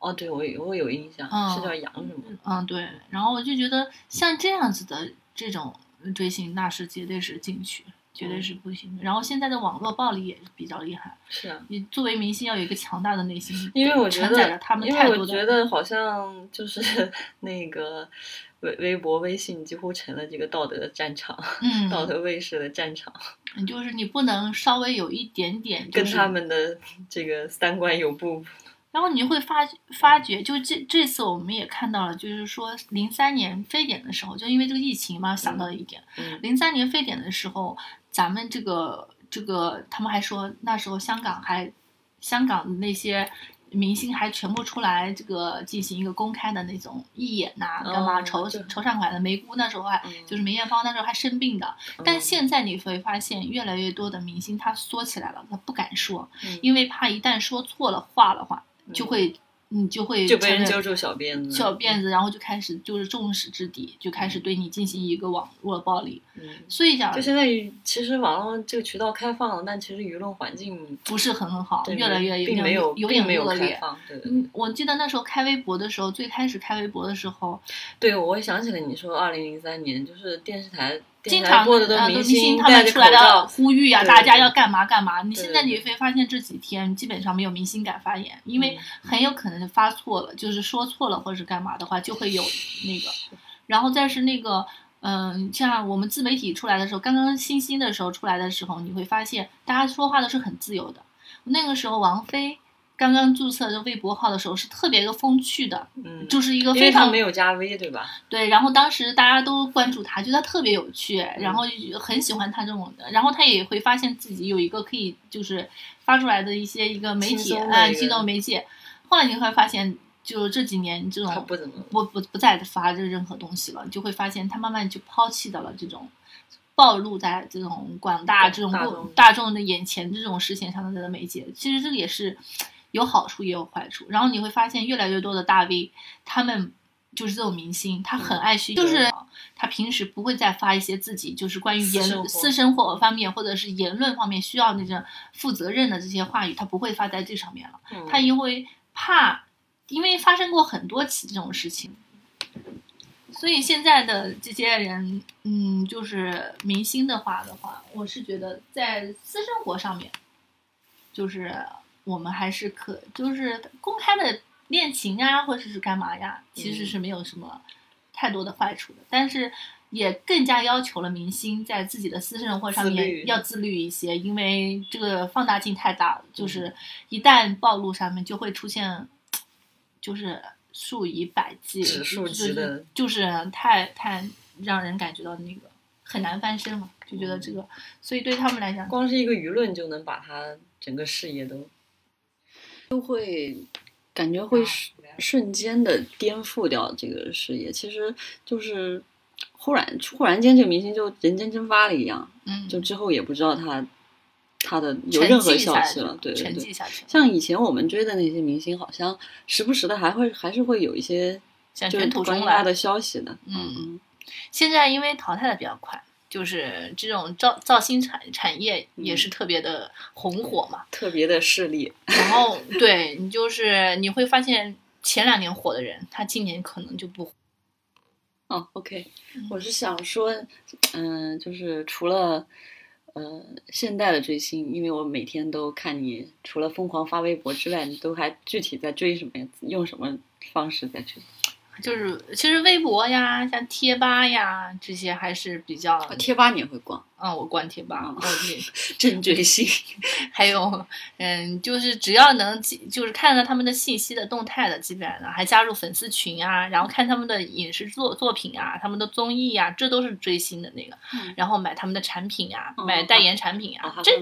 哦，对我有我有印象，嗯是叫杨什么？嗯，对，然后我就觉得像这样子的这种追星，那是绝对是禁区，绝对是不行的。然后现在的网络暴力也比较厉害，是啊，你作为明星要有一个强大的内心，因为我觉承载着得他，们因太多的。为我觉得好像就是 <laughs> 那个微微博、微信几乎成了这个道德战场，嗯，<laughs> 道德卫士的战场，你就是你不能稍微有一点点、就是，跟他们的这个三观有不。然后你会发发觉，就这这次我们也看到了，就是说零三年非典的时候，就因为这个疫情嘛，想到了一点，嗯。零三年非典的时候，咱们这个这个，他们还说那时候香港还香港的那些明星还全部出来这个进行一个公开的那种义演呐、干嘛哦筹就筹善款的。梅姑那时候还嗯就是梅艳芳那时候还生病的，但嗯现在你会发现越来越多的明星他缩起来了，他不敢说，嗯因为怕一旦说错了话的话，就会你就会就被人揪住小辫子，小辫子，然后就开始就是众矢之的，就开始对你进行一个网络暴力。嗯。所以讲就现在其实网络这个渠道开放了，但其实舆论环境不是很很好，越来越并没有有点并没有恶劣。开放，对对对嗯，我记得那时候开微博的时候，最开始开微博的时候，对，我想起了你说二零零三年，就是电视台经常播的都呃，明星他们出来的，呼吁呀、大家要干嘛干嘛。你现在你会发现这几天基本上没有明星敢发言，因为很有可能就发错了，就是说错了或者是干嘛的话，就会有那个。然后再是那个，嗯、像我们自媒体出来的时候，刚刚新兴的时候出来的时候，你会发现大家说话都是很自由的。那个时候王菲刚刚注册这个微博号的时候是特别一个风趣的，嗯，就是一个非常没有加 V 对吧？对，然后当时大家都关注他，觉得他特别有趣，嗯然后很喜欢他这种的，然后他也会发现自己有一个可以就是发出来的一些一个媒轻体，哎，松的一个新的媒介。后来你会发现，就这几年这种不怎么不不不再发这任何东西了，就会发现他慢慢就抛弃掉了这种暴露在这种广大这种大众大众的眼前这种事情上的媒介。其实这个也是有好处也有坏处。然后你会发现越来越多的大 V，他们就是这种明星，他很爱去，就是他平时不会再发一些自己就是关于言私生活私生活方面或者是言论方面需要那种负责任的这些话语，他不会发在这上面了。嗯他因为怕，因为发生过很多起这种事情，所以现在的这些人，嗯，就是明星的话的话，我是觉得在私生活上面，就是我们还是可，就是公开的恋情啊，或者是干嘛呀，其实是没有什么太多的坏处的，但是。也更加要求了明星在自己的私生活上面要自律一些，因为这个放大镜太大了，就是一旦暴露上面就会出现，就是数以百计，指数就是级的就是太太让人感觉到那个很难翻身嘛，就觉得这个，所以对他们来讲，光是一个舆论就能把他整个事业都就会感觉会瞬间的颠覆掉这个事业，其实就是忽然忽然间这个明星就人间蒸发了一样，嗯，就之后也不知道他他的有任何消息了，对对对。像以前我们追的那些明星，好像时不时的还会还是会有一些像就是卷土重来关于他的消息的，嗯嗯现在因为淘汰的比较快，就是这种造造星产产业也嗯是特别的红火嘛。特别的势力，然后对你就是你会发现前两年火的人，他今年可能就不火。哦，OK，嗯我是想说，嗯、就是除了呃现代的追星，因为我每天都看你，除了疯狂发微博之外，你都还具体在追什么呀？用什么方式在追？就是其实微博呀、像贴吧呀这些还是比较，贴吧你也会逛，嗯，我关贴吧，真追星。<laughs> 还有，嗯，就是只要能记就是看到他们的信息的动态的，基本上还加入粉丝群啊，然后看他们的影视作作品啊，他们的综艺啊，这都是追星的那个。嗯然后买他们的产品啊，哦买代言产品啊，这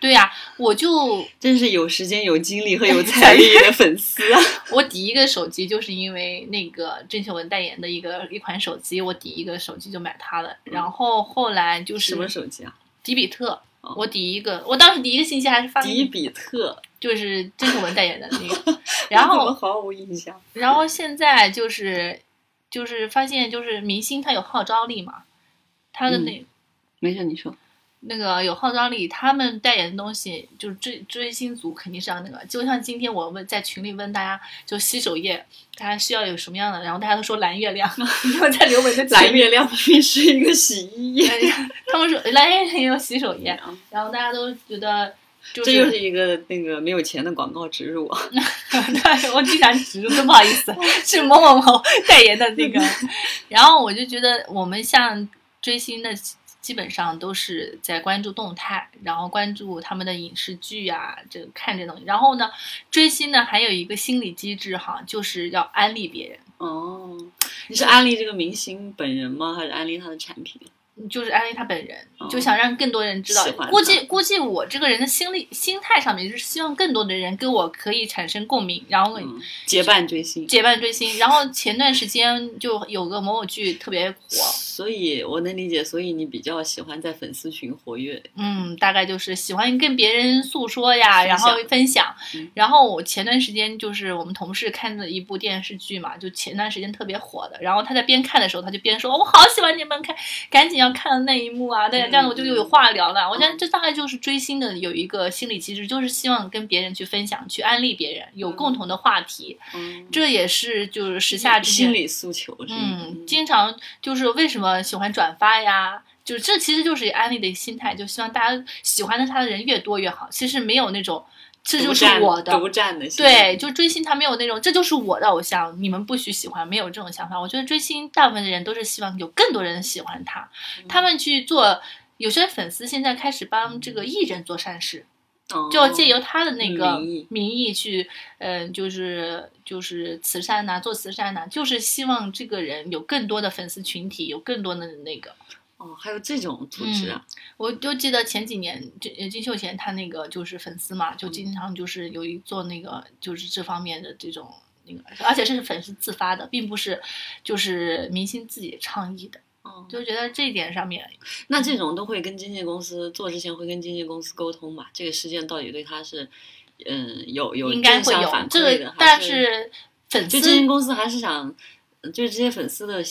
对呀、我就 <laughs> 真是有时间、有精力和有 <laughs> 财力的粉丝啊！我第一个手机就是因为那个郑秀文代言的一个一款手机，我第一个手机就买它了，然后后来就是什么手机啊？迪比特。哦我第一个，我当时第一个信息还是发迪比特，就是郑秀文代言的那个，<laughs> 然后毫无印象？然后现在就是就是发现就是明星他有号召力嘛，他的那、没事，你说。那个有号召力，他们代言的东西就是追追星族肯定是要那个，就像今天我问在群里问大家，就洗手液大家需要有什么样的，然后大家都说蓝月亮，<laughs> 因为在刘雯的群里蓝月亮明明是一个洗衣液，他们说蓝月亮也有洗手液，啊然后大家都觉得就这又是一个那个没有钱的广告植入啊！<laughs> 对，我经常植入，真不好意思，是某某某代言的那个。<laughs> 然后我就觉得，我们像追星的，基本上都是在关注动态，然后关注他们的影视剧啊，这个看这东西。然后呢，追星呢还有一个心理机制哈，就是要安利别人。哦，你是安利这个明星本人吗？还是安利他的产品？就是安利他本人，哦就想让更多人知道估计估计我这个人的心理心态上面，就是希望更多的人跟我可以产生共鸣，然后嗯，结伴追星。结伴追星。然后前段时间就有个某某剧特别火，所以我能理解，所以你比较喜欢在粉丝群活跃。嗯，大概就是喜欢跟别人诉说呀，然后分享嗯。然后我前段时间就是我们同事看的一部电视剧嘛，就前段时间特别火的。然后他在边看的时候，他就边说：“我好喜欢你们看，赶紧要看的那一幕啊！”对，嗯这样我就有话聊了。我觉得这大概就是追星的有一个心理机制，就是希望跟别人去分享、去安利别人，有共同的话题。嗯，这也是就是时下之间心理诉求嗯，经常就是为什么喜欢转发呀？就这其实就是安利的心态，就希望大家喜欢的他的人越多越好。其实没有那种这就是我的，独占的对，就追星他没有那种这就是我的偶像，你们不许喜欢，没有这种想法。我觉得追星大部分的人都是希望有更多人喜欢他，他们去做。有些粉丝现在开始帮这个艺人做善事，哦就借由他的那个名义名义去，嗯、就是就是慈善呐、做慈善呐、就是希望这个人有更多的粉丝群体，有更多的那个。哦，还有这种组织啊，我就记得前几年，这呃金秀贤他那个就是粉丝嘛，就经常就是有一做那个就是这方面的这种那个，而且是粉丝自发的，并不是就是明星自己倡议的。哦，就觉得这一点上面，那这种都会跟经纪公司做之前会跟经纪公司沟通嘛？这个事件到底对他是，嗯，有有应该会有这个但是粉就经纪公司还是想，呃就是这些粉丝的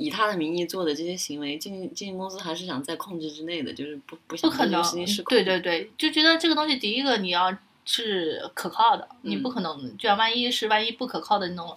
以他的名义做的这些行为，经纪经纪公司还是想在控制之内的，就是不不想不可能对事情失，控。对对对，就觉得这个东西，第一个你要是可靠的，你嗯不可能，就像万一是万一不可靠的那种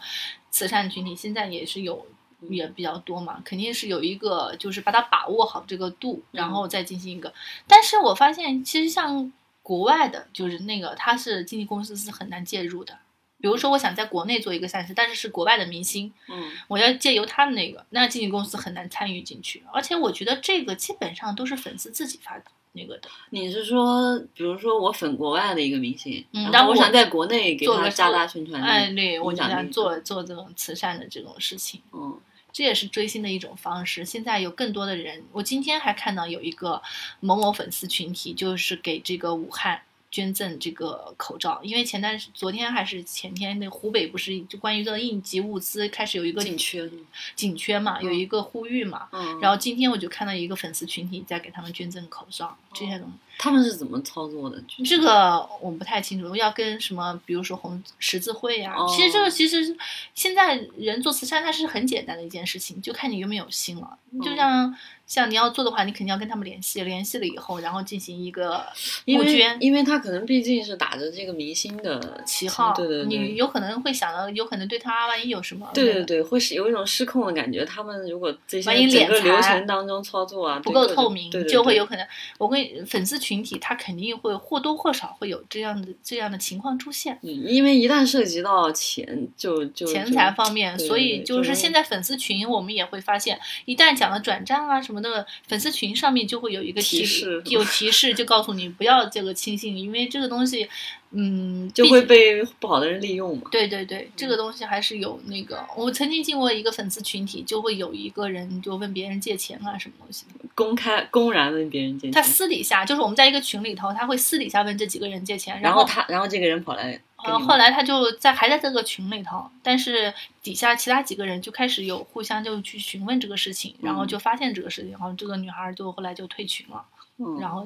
慈善群体，现在也是有也比较多嘛，肯定是有一个就是把它把握好这个度，然后再进行一个。但是我发现，其实像国外的，就是那个它是经纪公司是很难介入的。比如说，我想在国内做一个赛事，但是是国外的明星，嗯，我要借由他的那个，那经纪公司很难参与进去。而且我觉得这个基本上都是粉丝自己发那个的。你是说，比如说我粉国外的一个明星，嗯然后我想在国内给他加大宣传力，哎，对，我想做做这种慈善的这种事情，嗯这也是追星的一种方式。现在有更多的人，我今天还看到有一个某某粉丝群体，就是给这个武汉捐赠这个口罩，因为前段时昨天还是前天，那湖北不是就关于这个应急物资开始有一个紧缺，紧缺嘛，有一个呼吁嘛。嗯，然后今天我就看到一个粉丝群体在给他们捐赠口罩这些东西。他们是怎么操作的？这个我不太清楚，要跟什么，比如说红十字会呀、哦其实这个其实现在人做慈善，它是很简单的一件事情，就看你有没有心了。就嗯像像你要做的话，你肯定要跟他们联系，联系了以后，然后进行一个因为募捐因为他可能毕竟是打着这个明星的旗号，对对对，你有可能会想到，有可能对他万一有什么对对对，会是有一种失控的感觉。他们如果这些万一整个流程当中操作啊不够透明，对对对就会有可能，我跟粉丝群体他肯定会或多或少会有这样的这样的情况出现。嗯，因为一旦涉及到钱，就就钱财方面，对所以就是现在粉丝群，我们也会发现，一旦讲了转账啊什么的，粉丝群上面就会有一个提示有提示，就告诉你不要这个轻信，因为这个东西，嗯，就会。被不好的人利用嘛。对对对，这个东西还是有那个，我曾经进过一个粉丝群体，就会有一个人就问别人借钱啊什么东西，公开公然问别人借钱他，私底下就是我们在一个群里头，他会私底下问这几个人借钱，后然后他，然后这个人跑来后来他就在还在这个群里头，但是底下其他几个人就开始有互相就去询问这个事情，然后就发现这个事情，然后这个女孩就后来就退群了，嗯然后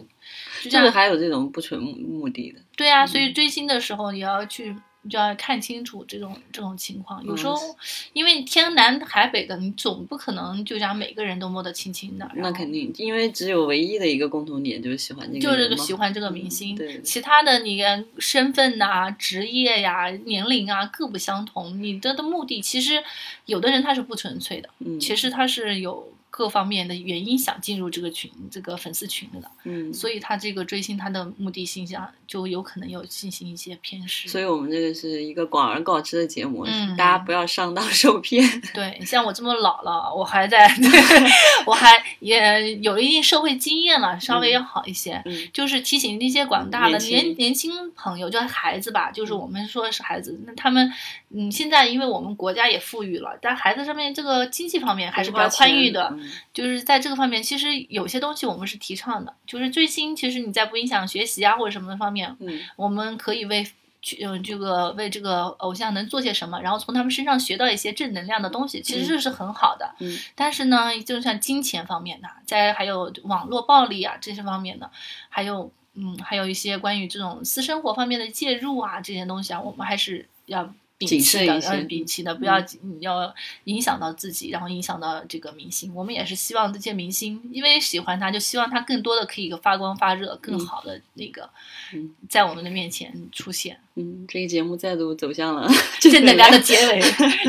就这这个样，还有这种不纯目目的的，对啊，所以追星的时候也要去。就要看清楚这种这种情况，有时候嗯因为天南海北的，你总不可能就让每个人都摸得清清的。那肯定，因为只有唯一的一个共同点就是喜欢这个就是喜欢这个明星，嗯对其他的你的身份呐、职业呀、年龄啊各不相同，你的的目的其实有的人他是不纯粹的，嗯，其实他是有各方面的原因想进入这个群这个粉丝群的，嗯，所以他这个追星他的目的性上就有可能有进行一些偏失。所以我们这个是一个广而告之的节目，嗯大家不要上当受骗。<laughs> 对，像我这么老了，我还在，<laughs> 我还也有一定社会经验了，稍微要好一些。嗯就是提醒那些广大的年轻年年轻朋友，就孩子吧，就是我们说是孩子，那他们，嗯，现在因为我们国家也富裕了，但孩子上面这个经济方面还是比较宽裕的，嗯就是在这个方面，其实有些东西我们是提倡的，就是最新，其实你在不影响学习啊或者什么的方面，嗯我们可以为去嗯这个为这个偶像能做些什么，然后从他们身上学到一些正能量的东西，其实这是很好的。嗯但是呢，就像金钱方面的，在还有网络暴力啊这些方面的，还有嗯还有一些关于这种私生活方面的介入啊这些东西啊，我们还是要。摒谨弃的，慎一些嗯，摒弃的，不要、嗯要影响到自己，然后影响到这个明星。我们也是希望这些明星，因为喜欢他，就希望他更多的可以发光发热，更好的那个，嗯在我们的面前出现。嗯，这个节目再度走向了正能量的结尾，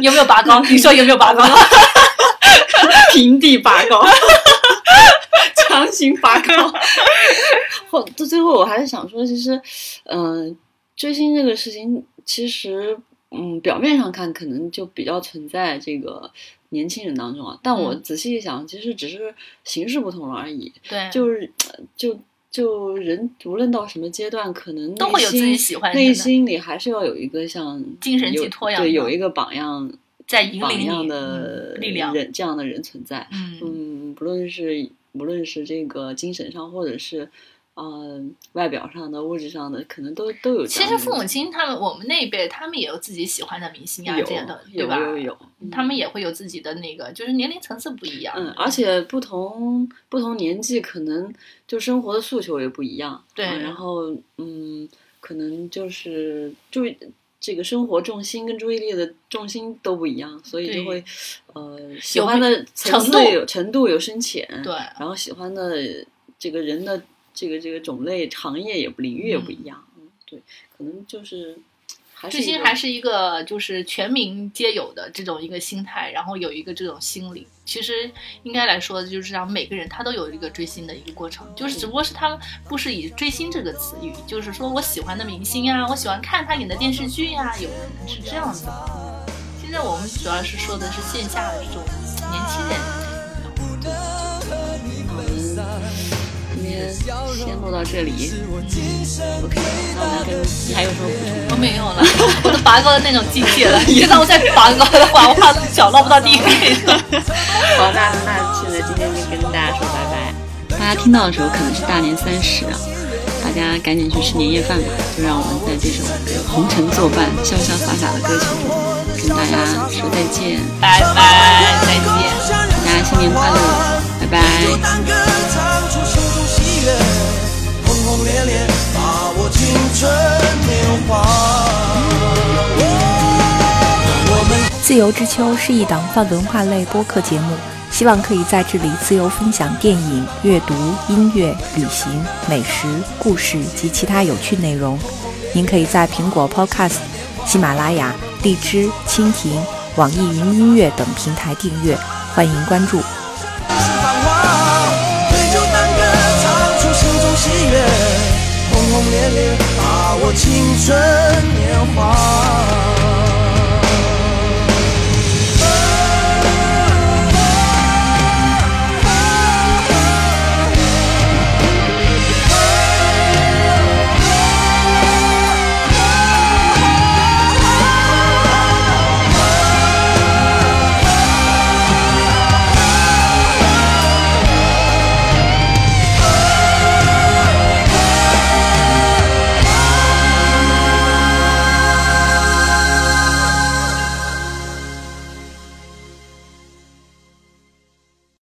有没有拔高？你说有没有拔高？<laughs> 平地拔高，<laughs> 强行拔高。<laughs> 后到最后，我还是想说，其实，嗯、追星这个事情，其实，嗯，表面上看可能就比较存在这个年轻人当中啊，但我嗯仔细一想，其实只是形式不同了而已。对，就是呃就就人无论到什么阶段，可能内都会有自己心内喜欢的心里还是要有一个像精神寄托样对，有一个榜样在引榜样领的嗯力量。人这样的人存在。嗯，嗯，不论是无论是这个精神上，或者是呃外表上的、物质上的，可能都都有其。实父母亲他们，我们那一辈，他们也有自己喜欢的明星啊，有这样的，对有吧？有有，他们也会有自己的那个，就是年龄层次不一样。嗯，而且不同不同年纪，可能就生活的诉求也不一样。对嗯然后嗯，可能就是注意这个生活重心跟注意力的重心都不一样，所以就会呃喜欢的程度有程度有深浅，对，然后喜欢的这个人的这个这个种类行业也不领域也不一样。嗯，对，可能就是还是追星还是一个就是全民皆有的这种一个心态，然后有一个这种心理。其实应该来说，就是让每个人他都有一个追星的一个过程，就是只不过是他们不是以追星这个词语，就是说我喜欢的明星啊，我喜欢看他演的电视剧呀、有可能是这样子的。现在我们主要是说的是线下的这种年轻人。先录到这里，OK，那我们你还有什么补充？我没有了，<laughs> 我都拔高的那种境界了。你让我再拔高的话，我怕脚落不到地里。<laughs> 好，那那现在今天就跟大家说拜拜。大家听到的时候可能是大年三十啊，大家家赶紧去吃年夜饭吧。就让我们在这首红尘作伴、潇潇洒洒的歌曲中，跟大家说再见，拜拜，再见，祝大家新年快乐，拜拜。轰轰烈烈，把握青春年华。自由之秋是一档泛文化类播客节目，希望可以在这里自由分享电影、阅读、音乐、旅行、美食、故事及其他有趣内容。您可以在苹果 Podcast、喜马拉雅、荔枝、蜻蜓、网易云音乐等平台订阅，欢迎关注。烈烈，把握青春年华。